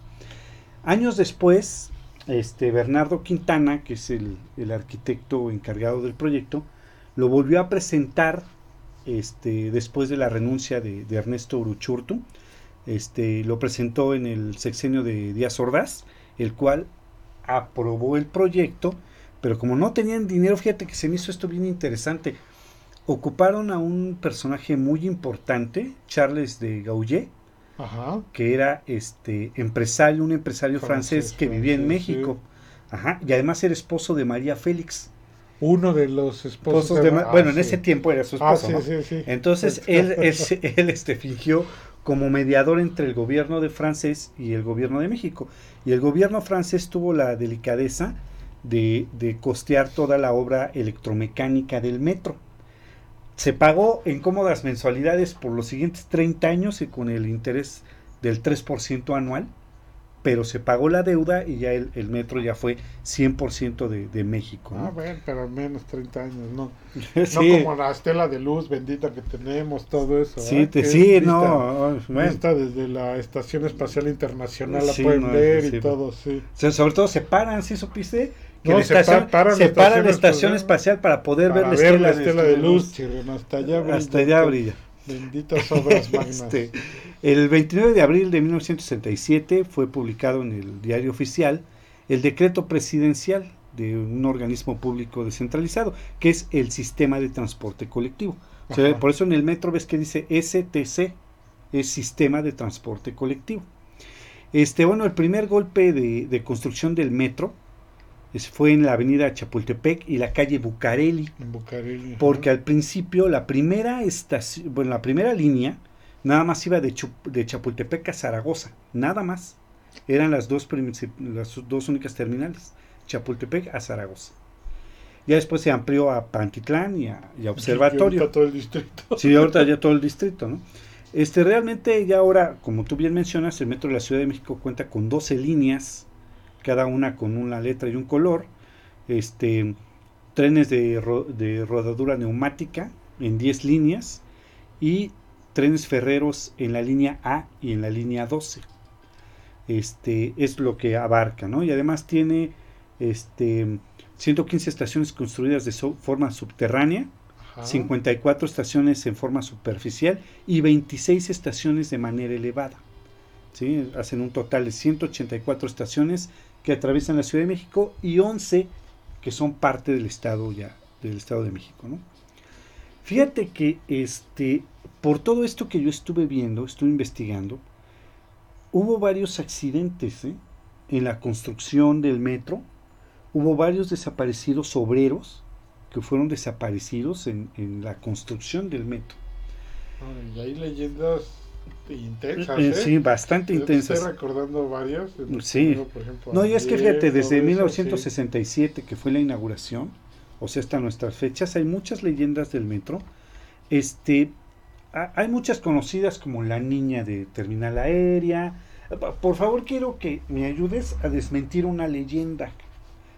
Años después, este, Bernardo Quintana, que es el, el arquitecto encargado del proyecto, lo volvió a presentar este, después de la renuncia de, de Ernesto Uruchurtu este, lo presentó en el sexenio de Díaz Ordaz, el cual aprobó el proyecto, pero como no tenían dinero, fíjate que se me hizo esto bien interesante. Ocuparon a un personaje muy importante, Charles de Gaulle, Ajá. que era este empresario, un empresario francés, Francés, que vivía en francés, México. Ajá, y además era esposo de María Félix. Uno de los esposos Esposos de ah, bueno, en sí. ese tiempo era su Ah, esposo. Entonces él, él, él, este, fingió como mediador entre el gobierno de francés y el gobierno de México. Y el gobierno francés tuvo la delicadeza de, costear toda la obra electromecánica del metro. Se pagó en cómodas mensualidades por los siguientes 30 años y con el interés del 3% anual, pero se pagó la deuda y ya el, el metro ya fue 100% de, de México. Ah, ¿no? bueno, pero al menos 30 años, ¿no? Sí. No como la estela de luz bendita que tenemos, todo eso. Sí, ¿verdad? te- sí, vista- no, bueno. vista desde la Estación Espacial Internacional, la Sí, pueden no, ver sí, y todo, sí. O sea, sobre todo se paran, ¿sí supiste? Que No, la se estación, pa- paran se la para la estación estación espacial para poder Para ver la ver estela, la estela de luz, chirrión, hasta allá brilla. Hasta allá brilla. Benditas obras magnas. Este, el 29 de abril de 1967 fue publicado en el diario oficial el decreto presidencial de un organismo público descentralizado, que es el sistema de transporte colectivo. O sea, Ajá. por eso en el metro ves que dice STC, es sistema de transporte colectivo. Este, bueno, el primer golpe de, de construcción del metro es- fue en la avenida Chapultepec y la calle Bucareli. Ajá. Porque al principio la primera estación, bueno, la primera línea nada más iba de, Chapultepec a Zaragoza, nada más. Eran las dos, princip- las dos únicas terminales, Chapultepec a Zaragoza. Ya después se amplió a Pantitlán y a, y a Y Observatorio. ahorita todo el distrito. Sí, ahorita ya todo el distrito, ¿no? Este, realmente ya ahora, como tú bien mencionas, el metro de la Ciudad de México cuenta con 12 líneas, cada una con una letra y un color. Este, trenes de, ro- de rodadura neumática en 10 líneas y trenes ferreros en la línea A y en la línea 12. Este, es lo que abarca, ¿no? Y además tiene este, 115 estaciones construidas de so- forma subterránea, Ajá. 54 estaciones en forma superficial y 26 estaciones de manera elevada. ¿sí? Hacen un total de 184 estaciones que atraviesan la Ciudad de México y 11 que son parte del estado ya del estado de México, ¿no? Fíjate que este por todo esto que yo estuve viendo, estuve investigando, hubo varios accidentes ¿eh? en la construcción del metro, hubo varios desaparecidos obreros que fueron desaparecidos en, en la construcción del metro. Y hay leyendas intensas, Eh, ¿eh? sí, bastante Yo intensas. Estoy recordando varias. Sí. Por ejemplo, No, y es que fíjate, desde todo eso, 1967, que fue la inauguración, o sea, hasta nuestras fechas, hay muchas leyendas del metro. Este, ha- hay muchas conocidas como la niña de terminal aérea. Por favor, quiero que me ayudes a desmentir una leyenda.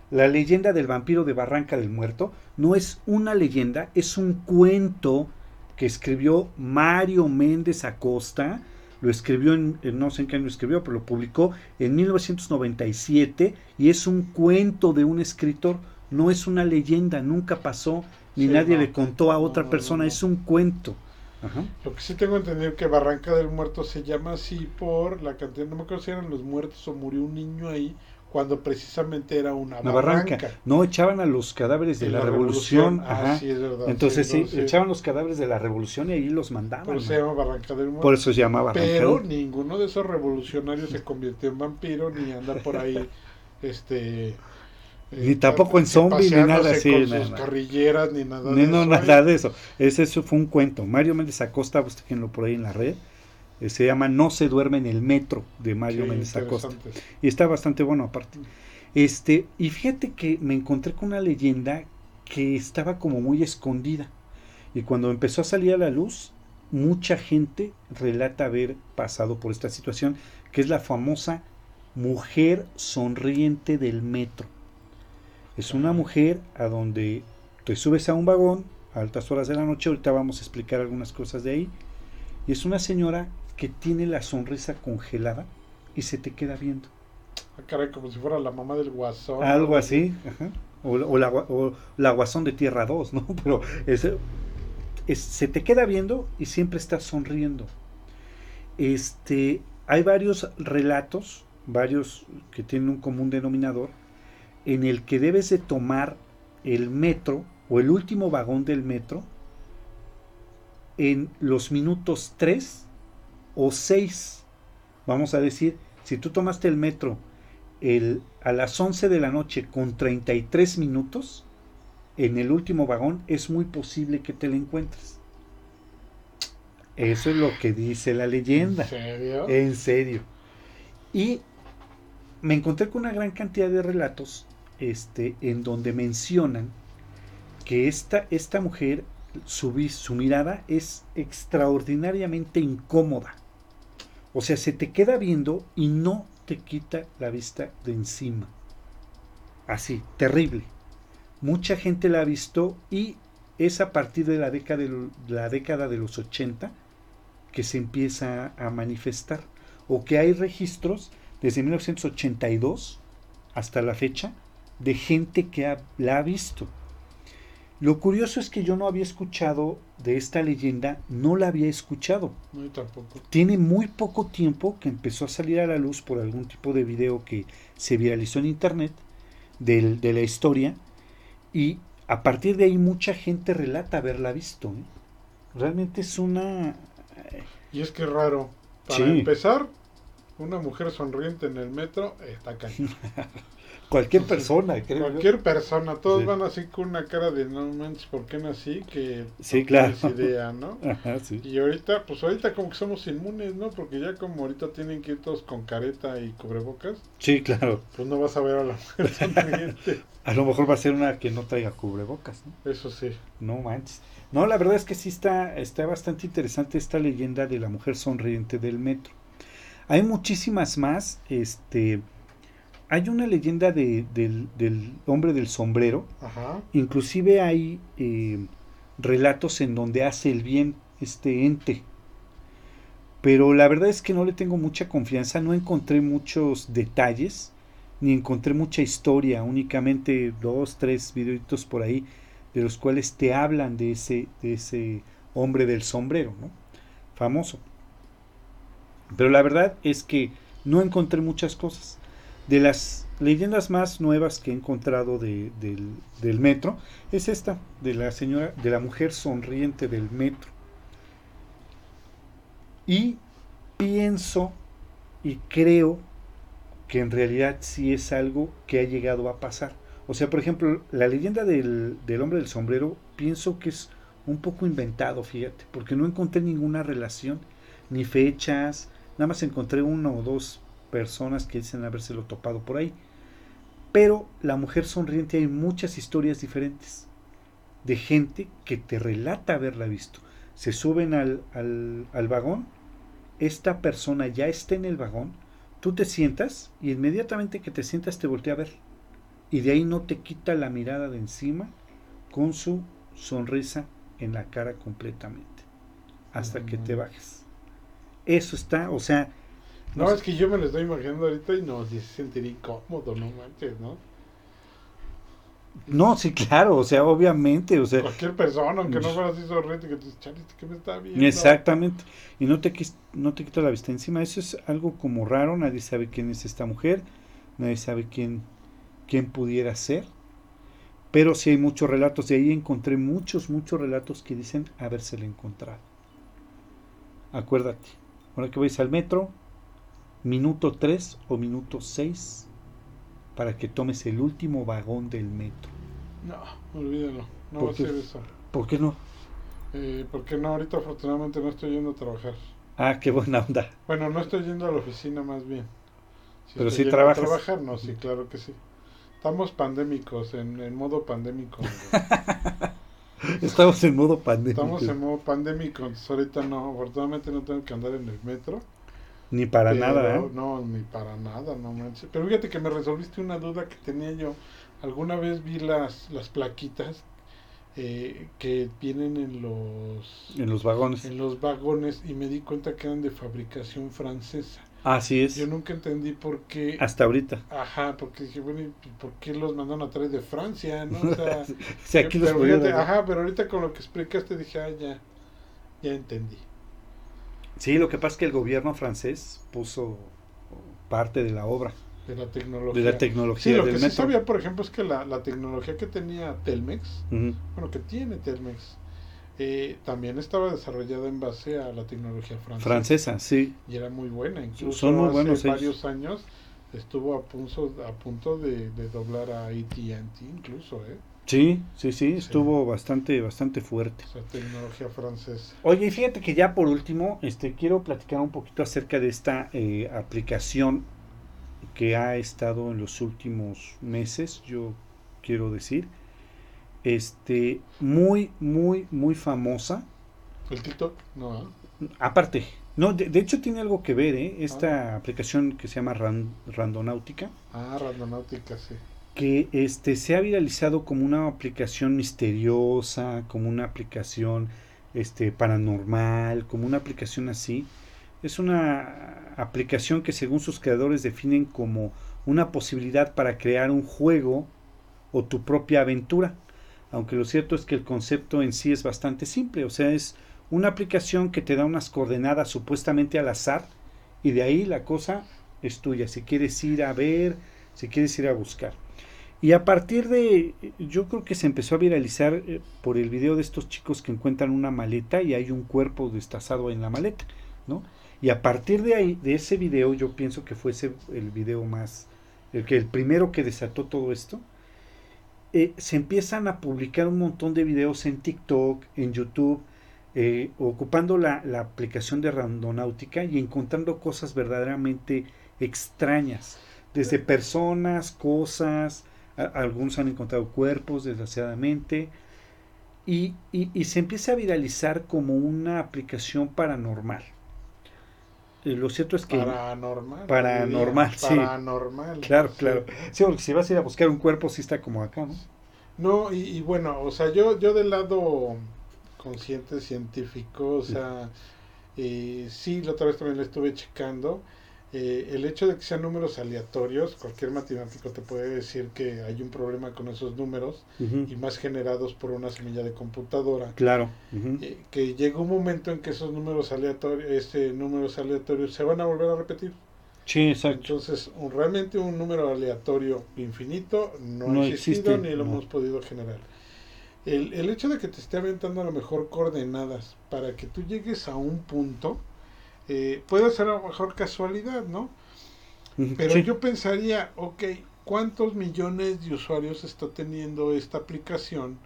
La leyenda del vampiro de Barranca del Muerto no es una leyenda, es un cuento que escribió Mario Méndez Acosta. Lo escribió en, no sé en qué año escribió, pero lo publicó en 1997 y es un cuento de un escritor, no es una leyenda, nunca pasó, ni Sí, nadie no. le contó a otra No, persona, no. es un cuento. Ajá. Lo que sí tengo entendido que Barranca del Muerto se llama así por la cantidad, no me acuerdo si eran los muertos o murió un niño ahí, cuando precisamente era una, Una barranca. No, echaban a los cadáveres de la, revolución. Ajá. sí, es verdad. Entonces sí, echaban los cadáveres de la revolución y ahí los mandaban. Por eso se llama Barranca del Muerto. Por eso se Pero Barranca. ninguno de esos revolucionarios se convirtió en vampiro ni anda por ahí este Ni tampoco en zombie, ni nada así, con nada. sus carrilleras ni nada Ni de no, eso, nada de eso. Ese eso fue un cuento. Mario Méndez Acosta, búsquenlo por ahí en la red. Eh, Se llama No se duerme en el metro de Mario Sí, Méndez Acosta. Y está bastante bueno aparte. Este, y fíjate que me encontré con una leyenda que estaba como muy escondida. Y cuando empezó a salir a la luz, mucha gente relata haber pasado por esta situación, que es la famosa mujer sonriente del metro. Es una mujer a donde te subes a un vagón a altas horas de la noche, ahorita vamos a explicar algunas cosas de ahí, y es una señora que tiene la sonrisa congelada y se te queda viendo. Ah, caray, como si fuera la mamá del guasón. Algo así, ajá. O, o la, o la guasón de Tierra 2, ¿no? Pero es- es- se te queda viendo y siempre estás sonriendo. Este, hay varios relatos, varios que tienen un común denominador, en el que debes de tomar el metro o el último vagón del metro en los minutos 3 o 6 vamos a decir, si tú tomaste el metro el, a las 11 de la noche con 33 minutos, en el último vagón es muy posible que te lo encuentres. Eso es lo que dice la leyenda. ¿En serio? En serio. Y me encontré con una gran cantidad de relatos este, en donde mencionan que esta, esta mujer, su, su mirada es extraordinariamente incómoda. O sea, se te queda viendo y no te quita la vista de encima. Así, terrible. Mucha gente la ha visto y es a partir de la década de, la década de los 80 que se empieza a manifestar. O que hay registros desde 1982 hasta la fecha de gente que ha- la ha visto. Lo curioso es que yo no había escuchado de esta leyenda, no la había escuchado. No, tampoco. Tiene muy poco tiempo que empezó a salir a la luz por algún tipo de video que se viralizó en internet del- de la historia y a partir de ahí mucha gente relata haberla visto. ¿eh? Realmente es una... Y es que es raro. Para Sí. empezar, una mujer sonriente en el metro está cañón. Cualquier persona, creo yo. Cualquier persona, todos Sí. van así con una cara de no manches, ¿por qué nací? Que Sí, no claro. tienes idea, ¿no? Ajá, sí. Y ahorita, pues ahorita como que somos inmunes, ¿no? Porque ya como ahorita tienen que ir todos con careta y cubrebocas, Sí, claro. pues no vas a ver a la mujer sonriente. A lo mejor va a ser una que no traiga cubrebocas, ¿no? Eso sí. No manches. No, la verdad es que sí está, está bastante interesante esta leyenda de la mujer sonriente del metro. Hay muchísimas más. Este, hay una leyenda de- del, del hombre del sombrero. Ajá. Inclusive hay eh, relatos en donde hace el bien este ente. Pero la verdad es que no le tengo mucha confianza. No encontré muchos detalles. Ni encontré mucha historia. Únicamente dos, tres videitos por ahí. De los cuales te hablan de ese, de ese hombre del sombrero, ¿no? Famoso. Pero la verdad es que no encontré muchas cosas. De las leyendas más nuevas que he encontrado de- del, metro es esta, de la señora, de la mujer sonriente del metro. Y pienso y creo que en realidad sí es algo que ha llegado a pasar. O sea, por ejemplo, la leyenda del, del hombre del sombrero pienso que es un poco inventado, fíjate, porque no encontré ninguna relación, ni fechas, nada más encontré una o dos personas que dicen habérselo topado por ahí. Pero la mujer sonriente hay muchas historias diferentes de gente que te relata haberla visto. Se suben al, al, al vagón, esta persona ya está en el vagón, tú te sientas y inmediatamente que te sientas te voltea a ver. Y de ahí no te quita la mirada de encima con su sonrisa en la cara completamente. Hasta que te bajes. Eso está, o sea, No, sé- es que yo me lo estoy imaginando ahorita y no, sí se sentiría incómodo, no manches, ¿no? No, sí, claro, o sea, obviamente, o sea, Cualquier persona, aunque no fuera así sonriente, que tú dices, "Chale, ¿este ¿qué me está viendo? exactamente, y no te, no te quita la vista encima, eso es algo como raro, nadie sabe quién es esta mujer, nadie sabe quién, quién pudiera ser, pero sí hay muchos relatos, de ahí encontré muchos, muchos relatos que dicen habérsela encontrado. Acuérdate, ahora que vais al metro, minuto 3 o minuto 6, para que tomes el último vagón del metro. No, olvídalo, no ¿Por va a ser eso. ¿Por qué no? Eh, porque no, ahorita afortunadamente no estoy yendo a trabajar. Ah, qué buena onda. Bueno, no estoy yendo a la oficina más bien. Pero sí yendo a trabajas. trabajar, no, sí, claro que sí. Estamos pandémicos, en, en modo pandémico. Estamos en modo pandémico. Estamos en modo pandémico, entonces ahorita no, afortunadamente no tengo que andar en el metro. Ni para Pero, nada, ¿eh? No, ni para nada, no manches. Pero fíjate que me resolviste una duda que tenía yo. Alguna vez vi las, las plaquitas eh, que vienen en los, En los vagones. en los vagones y me di cuenta que eran de fabricación francesa. Así es. Yo nunca entendí por qué... Hasta ahorita. Ajá, porque dije, bueno, ¿y por qué los mandaron a traer de Francia? ¿no? O sea, Sí, aquí los pero fíjate, ajá, pero ahorita con lo que explicaste dije, ah, ya, ya entendí. Sí, lo que pasa es que el gobierno francés puso parte de la obra, De la tecnología. de la Sí, tecnología lo del que sí metro. sabía, por ejemplo, es que la, la tecnología que tenía Telmex, Ujú. bueno, que tiene Telmex, eh, también estaba desarrollada en base a la tecnología francesa. Francesa, sí. Y era muy buena, incluso Son muy hace buenos ellos. varios años estuvo a punto, a punto de, de doblar a AT&T incluso, ¿eh? Sí, sí, sí, estuvo bastante, bastante fuerte. Sea, tecnología francesa. Oye, y fíjate que ya por último, este, quiero platicar un poquito acerca de esta eh, aplicación que ha estado en los últimos meses, yo quiero decir, este, muy, muy, muy famosa. ¿El TikTok? No, ¿ah? Aparte, no, de, de hecho tiene algo que ver, ¿eh? Esta aplicación que se llama Ran- Randonáutica, Ah, Randonáutica, sí. Que este, se ha viralizado como una aplicación misteriosa, como una aplicación este, paranormal, como una aplicación así. Es una aplicación que según sus creadores definen como una posibilidad para crear un juego o tu propia aventura. Aunque lo cierto es que el concepto en sí es bastante simple, o sea, es una aplicación que te da unas coordenadas supuestamente al azar y de ahí la cosa es tuya, si quieres ir a ver, si quieres ir a buscar. Y a partir de, yo creo que se empezó a viralizar eh, por el video de estos chicos que encuentran una maleta y hay un cuerpo destazado en la maleta, ¿no? Y a partir de ahí, de ese video, yo pienso que fue ese el video más, el que el primero que desató todo esto, eh, se empiezan a publicar un montón de videos en TikTok, en YouTube, eh, ocupando la, la aplicación de Randonáutica y encontrando cosas verdaderamente extrañas, desde personas, cosas, algunos han encontrado cuerpos, desgraciadamente, y, y- y se empieza a viralizar como una aplicación paranormal. Eh, lo cierto es que... Paranormal. Paranormal, sí. Paranormal. Claro, sí. claro. Sí, porque si vas a ir a buscar un cuerpo, sí está como acá, ¿no? No, y, y bueno, o sea, yo, yo del lado consciente científico, o sea, eh, sí, la otra vez también lo estuve checando. Eh, el hecho de que sean números aleatorios, cualquier matemático te puede decir que hay un problema con esos números y más generados por una semilla de computadora. Claro. eh, que llega un momento en que esos números aleatorios, este, números aleatorios se van a volver a repetir. Sí, exacto. Entonces, un- realmente un número aleatorio infinito no, No ha existido existe, ni lo no. hemos podido generar. El, el hecho de que te esté aventando a lo mejor coordenadas para que tú llegues a un punto, eh, puede ser a lo mejor casualidad, ¿no? Pero sí. yo pensaría, ok, ¿cuántos millones de usuarios está teniendo esta aplicación?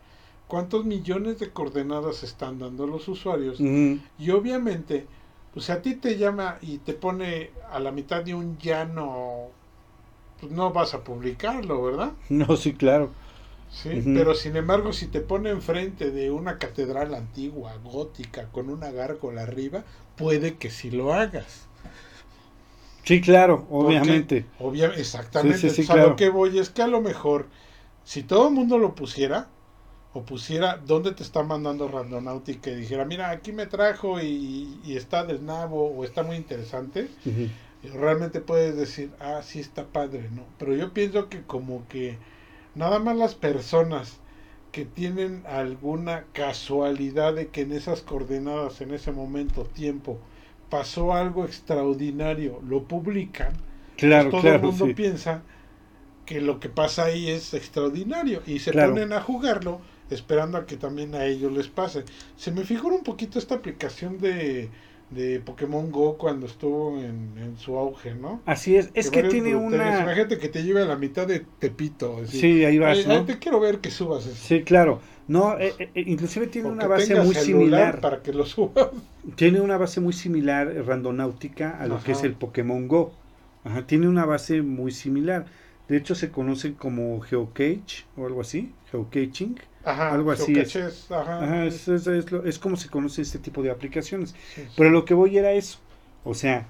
¿Cuántos millones de coordenadas están dando los usuarios? Y obviamente, pues a ti te llama y te pone a la mitad de un llano, pues no vas a publicarlo, ¿verdad? No, sí, claro. Sí, pero sin embargo, si te pone enfrente de una catedral antigua, gótica, con una gárgola arriba, puede que sí lo hagas. Sí, claro, obviamente. obvia- exactamente. Sí, sí, sí, Entonces, a claro. lo que voy es que a lo mejor, si todo el mundo lo pusiera, o pusiera dónde te está mandando Randonáutica y dijera, mira, aquí me trajo y, y está del nabo o está muy interesante, realmente puedes decir, ah, sí está padre, ¿no? Pero yo pienso que como que nada más las personas que tienen alguna casualidad de que en esas coordenadas, en ese momento, tiempo, pasó algo extraordinario, lo publican, Claro, pues todo el claro, mundo sí. piensa que lo que pasa ahí es extraordinario y se Claro. ponen a jugarlo esperando a que también a ellos les pase. Se me figura un poquito esta aplicación de, de Pokémon Go cuando estuvo en, en su auge, ¿no? Así es, es que tiene bruteros, una... Imagínate que te lleve a la mitad de Tepito. Sí, ahí vas, "Ay, ¿no? te quiero ver que subas eso. Sí, claro. No, eh, eh, eh, inclusive tiene O una base muy similar. Para que lo subas. Tiene una base muy similar, randonáutica, a lo que es el Pokémon Go. Ajá, tiene una base muy similar. De hecho, se conocen como geocage o algo así, geocaching. Ajá, Algo así es. Ajá, Ajá, es, es- es lo- es como se conoce este tipo de aplicaciones. sí, sí. Pero lo que voy era eso. O sea,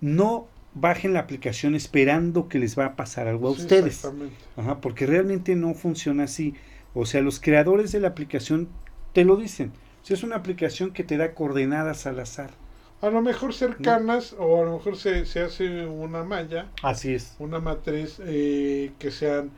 no bajen la aplicación esperando que les va a pasar algo a Sí, ustedes. exactamente. Ajá, porque realmente no funciona así. O sea, los creadores de la aplicación te lo dicen. Si es una aplicación que te da coordenadas al azar. A lo mejor cercanas o a lo mejor se, se hace una malla, Así es. una matriz eh, que sean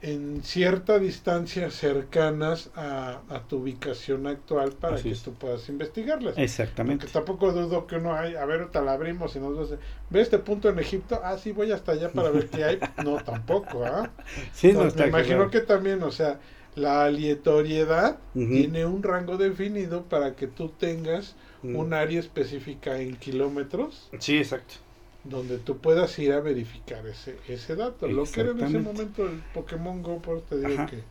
en cierta distancia cercanas a, a tu ubicación actual para Así que es. tú puedas investigarlas. Exactamente. Porque tampoco dudo que uno hay, a ver, ahorita la abrimos y nos dice, ¿ve este punto en Egipto? Ah, sí, voy hasta allá para ver qué hay. No, tampoco, ¿ah? Sí, sea, no está me imagino claro. que también, o sea, la aleatoriedad tiene un rango definido para que tú tengas Mm. un área específica en kilómetros Sí, exacto. donde tú puedas ir a verificar ese, ese dato. Lo que era en ese momento el Pokémon Go, por te digo Ajá. que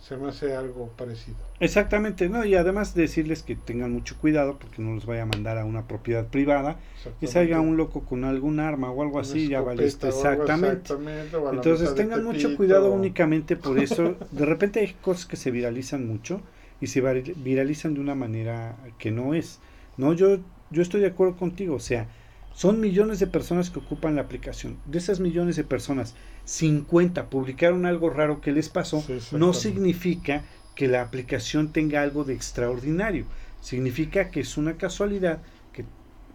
se me hace algo parecido. Exactamente, ¿no? Y además decirles que tengan mucho cuidado porque no los vaya a mandar a una propiedad privada y salga un loco con algún arma o algo así, ya valiste. Exactamente. exactamente, Entonces tengan mucho cuidado únicamente por eso. De repente hay cosas que se viralizan mucho y se viralizan de una manera que no es. No, yo, yo estoy de acuerdo contigo. O sea, son millones de personas que ocupan la aplicación. De esas millones de personas, 50 publicaron algo raro que les pasó. Sí, no significa que la aplicación tenga algo de extraordinario. Significa que es una casualidad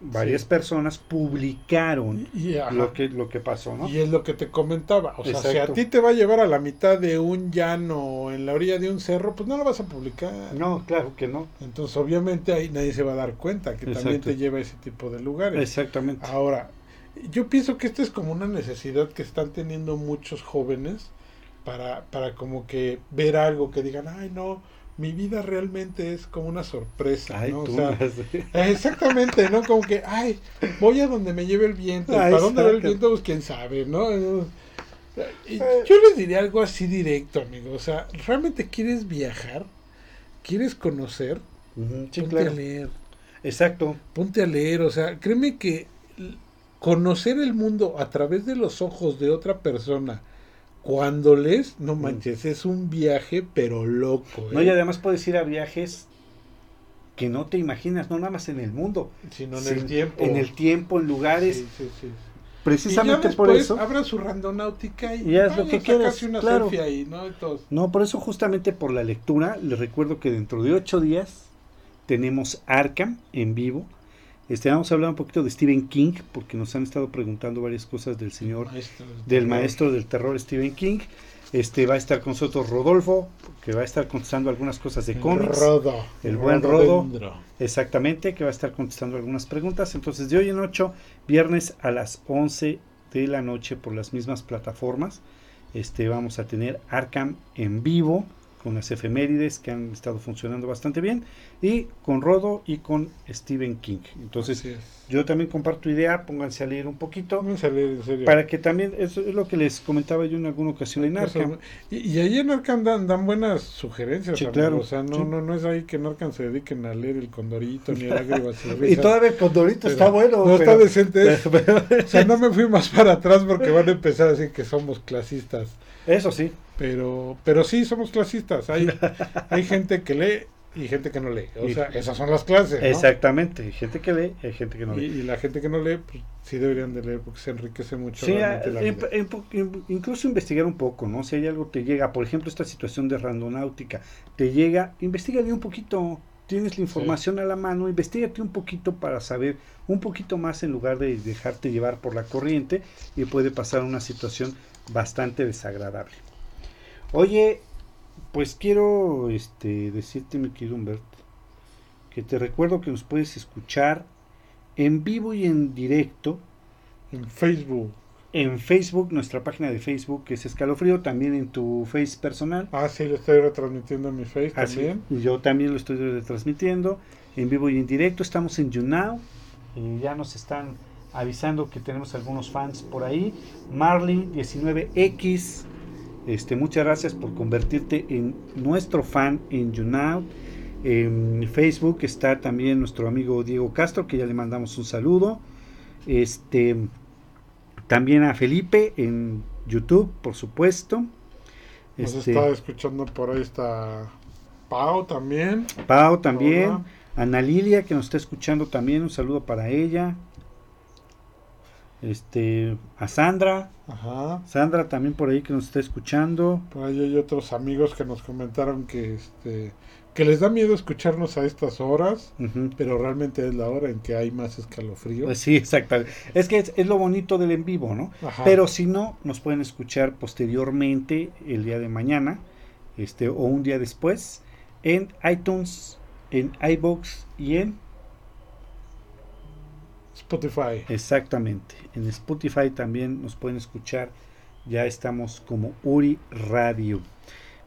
varias Sí. personas publicaron Y, lo que, lo que pasó, ¿no? Y es lo que te comentaba. O sea, si a ti te va a llevar a la mitad de un llano en la orilla de un cerro, pues no lo vas a publicar. No, claro que no. Entonces, obviamente, ahí nadie se va a dar cuenta que también te lleva a ese tipo de lugares. Exactamente. Ahora, yo pienso que esto es como una necesidad que están teniendo muchos jóvenes para, para como que ver algo que digan, ay, no, mi vida realmente es como una sorpresa. Ay, ¿no? O sea, Exactamente, ¿no? Como que, ay, voy a donde me lleve el viento. Ay, ¿Para dónde va el viento? Pues quién sabe, ¿no? Y yo les diría algo así directo, amigo. O sea, ¿realmente quieres viajar? ¿Quieres conocer? Sí, ponte claro. a leer. Exacto. Ponte a leer. O sea, créeme que conocer el mundo a través de los ojos de otra persona, cuando lees, no manches, es un viaje, pero loco. No, ¿eh? y además puedes ir a viajes que no te imaginas, no nada más en el mundo, Sino en sin- el tiempo. en el tiempo, en lugares, Sí, sí, sí. precisamente y ya por eso. abran su randonáutica y, Y haz lo que quieras, una claro. selfie ahí, ¿no? No, por eso justamente por la lectura, les recuerdo que dentro de ocho días tenemos Arkham en vivo. Este, vamos a hablar un poquito de Stephen King, porque nos han estado preguntando varias cosas del señor, Maestro del maestro del terror Stephen King. Este va a estar con nosotros Rodolfo, que va a estar contestando algunas cosas de El cómics. Rodo. El buen Rodo. Exactamente, que va a estar contestando algunas preguntas. Entonces, de hoy en 8, viernes a las 11 de la noche por las mismas plataformas, este, vamos a tener Arkham en vivo con las efemérides que han estado funcionando bastante bien y con Rodo y con Stephen King. Entonces, yo también comparto idea, pónganse a leer un poquito a leer en serio. para que también, eso es lo que les comentaba yo en alguna ocasión en Arkham. Y, y ahí en Arkham dan, dan buenas sugerencias. Sí, claro, O sea, no, sí. no, no es ahí que en Arkham se dediquen a leer el Condorito ni el Ágrimas y todavía el Condorito Pero está bueno. No pero- está decente. eso. pero- O sea, no me fui más para atrás porque van a empezar a decir que somos clasistas. Eso sí. Pero, pero sí, somos clasistas. Hay, hay gente que lee y gente que no lee. O Y- sea, esas son las clases. ¿no? Exactamente. Hay gente que lee, hay gente que no Y, lee. y la gente que no lee, pues sí deberían de leer porque se enriquece mucho. Sí, la vida. en- incluso investigar un poco, ¿no? Si hay algo te llega, por ejemplo, esta situación de randonáutica, te llega, investigale un poquito, tienes la información a la mano, investigate un poquito para saber un poquito más en lugar de dejarte llevar por la corriente y puede pasar una situación bastante desagradable. Oye, pues quiero este, decirte, mi querido Humberto, que te recuerdo que nos puedes escuchar en vivo y en directo En Facebook. en Facebook, nuestra página de Facebook que es Escalofrío, también en tu Face personal. Ah, sí, lo estoy retransmitiendo en mi Face Así, también. y yo también lo estoy retransmitiendo en vivo y en directo. Estamos en YouNow. y ya nos están avisando que tenemos algunos fans por ahí. Marley19X. Este, muchas gracias por convertirte en nuestro fan en YouNow. En Facebook está también nuestro amigo Diego Castro, que ya le mandamos un saludo. Este, también a Felipe en YouTube, por supuesto. Nos Este, está escuchando por ahí está Pau también. Pau también. Hola. Ana Lilia, que nos está escuchando también, un saludo para ella. Este, a Sandra, Ajá. Sandra también por ahí que nos está escuchando. Por ahí hay otros amigos que nos comentaron que este que les da miedo escucharnos a estas horas, pero realmente es la hora en que hay más escalofrío. Pues sí, exacto. Es que es, es lo bonito del en vivo, ¿no? Ajá. Pero si no, nos pueden escuchar posteriormente el día de mañana, este, o un día después, en iTunes, en iBox y en Spotify. Exactamente. En Spotify también nos pueden escuchar. Ya estamos como Uri Radio.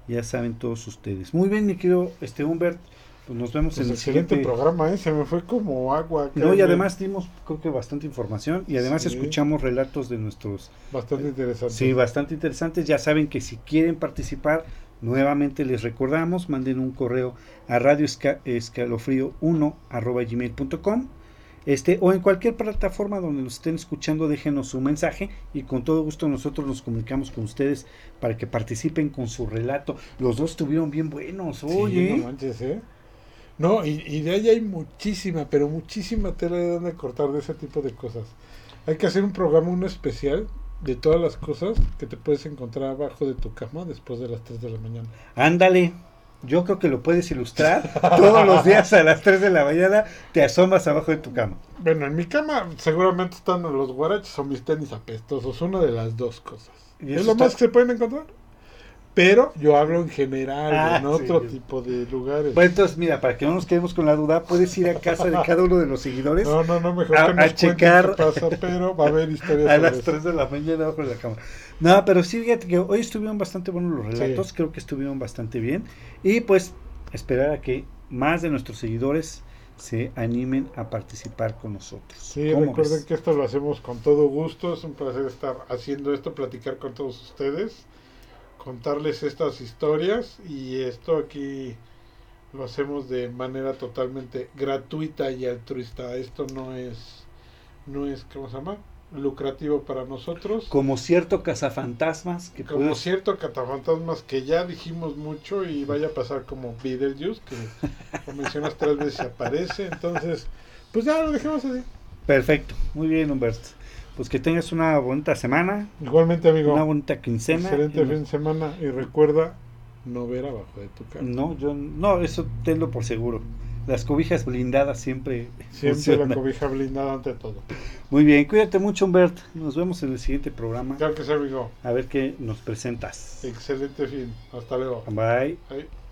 Ya saben todos ustedes. Muy bien, mi querido este Humbert. Pues nos vemos Pues en el siguiente programa, ¿eh? Se me fue como agua. No, y además dimos creo que bastante información y además Sí. escuchamos relatos de nuestros Bastante interesante. Sí, bastante interesantes. Ya saben que si quieren participar, nuevamente les recordamos, manden un correo a radioescalofrío1 arroba gmail.com este, o en cualquier plataforma donde nos estén escuchando, déjenos su mensaje y con todo gusto nosotros nos comunicamos con ustedes para que participen con su relato. Los dos estuvieron bien buenos, Sí, oye. no manches, ¿eh? No, y, y de ahí hay muchísima, pero muchísima tela de donde cortar de ese tipo de cosas. Hay que hacer un programa, uno especial, de todas las cosas que te puedes encontrar abajo de tu cama después de las 3 de la mañana. Ándale. Yo creo que lo puedes ilustrar. Todos los días a las 3 de la mañana te asomas abajo de tu cama. Bueno, en mi cama seguramente están los guaraches o mis tenis apestosos, una de las dos cosas. Y Es lo está- más que se pueden encontrar. Pero yo hablo en general, Ah, en otro sí. tipo de lugares. Bueno, entonces, mira, para que no nos quedemos con la duda, puedes ir a casa de cada uno de los seguidores No, no, no, mejor a- que nos a cuenten checar- qué pasa, pero va a haber historias a las eso. 3 de la mañana bajo la cama. No, pero sí, fíjate que hoy estuvieron bastante buenos los relatos, Sí. creo que estuvieron bastante bien. Y pues, esperar a que más de nuestros seguidores se animen a participar con nosotros. Sí, ¿Cómo recuerden ves? que esto lo hacemos con todo gusto, es un placer estar haciendo esto, platicar con todos ustedes, contarles estas historias y esto aquí lo hacemos de manera totalmente gratuita y altruista. Esto no es, no es, ¿cómo se llama? Lucrativo para nosotros. Como cierto cazafantasmas que Como puedes- cierto catafantasmas que ya dijimos mucho y vaya a pasar como Beetlejuice, que lo mencionas tres veces y aparece. Entonces, pues ya lo dejemos así. Perfecto, muy bien, Humberto. Pues que tengas una bonita semana, Igualmente, amigo. una bonita quincena. Excelente fin de semana y recuerda no ver abajo de tu cama. No, yo no, eso tenlo por seguro. Las cobijas blindadas siempre. Siempre la cobija blindada ante todo. Muy bien, cuídate mucho, Humbert. Nos vemos en el siguiente programa. Claro que sí, amigo. A ver qué nos presentas. Excelente fin. Hasta luego. Bye. Bye.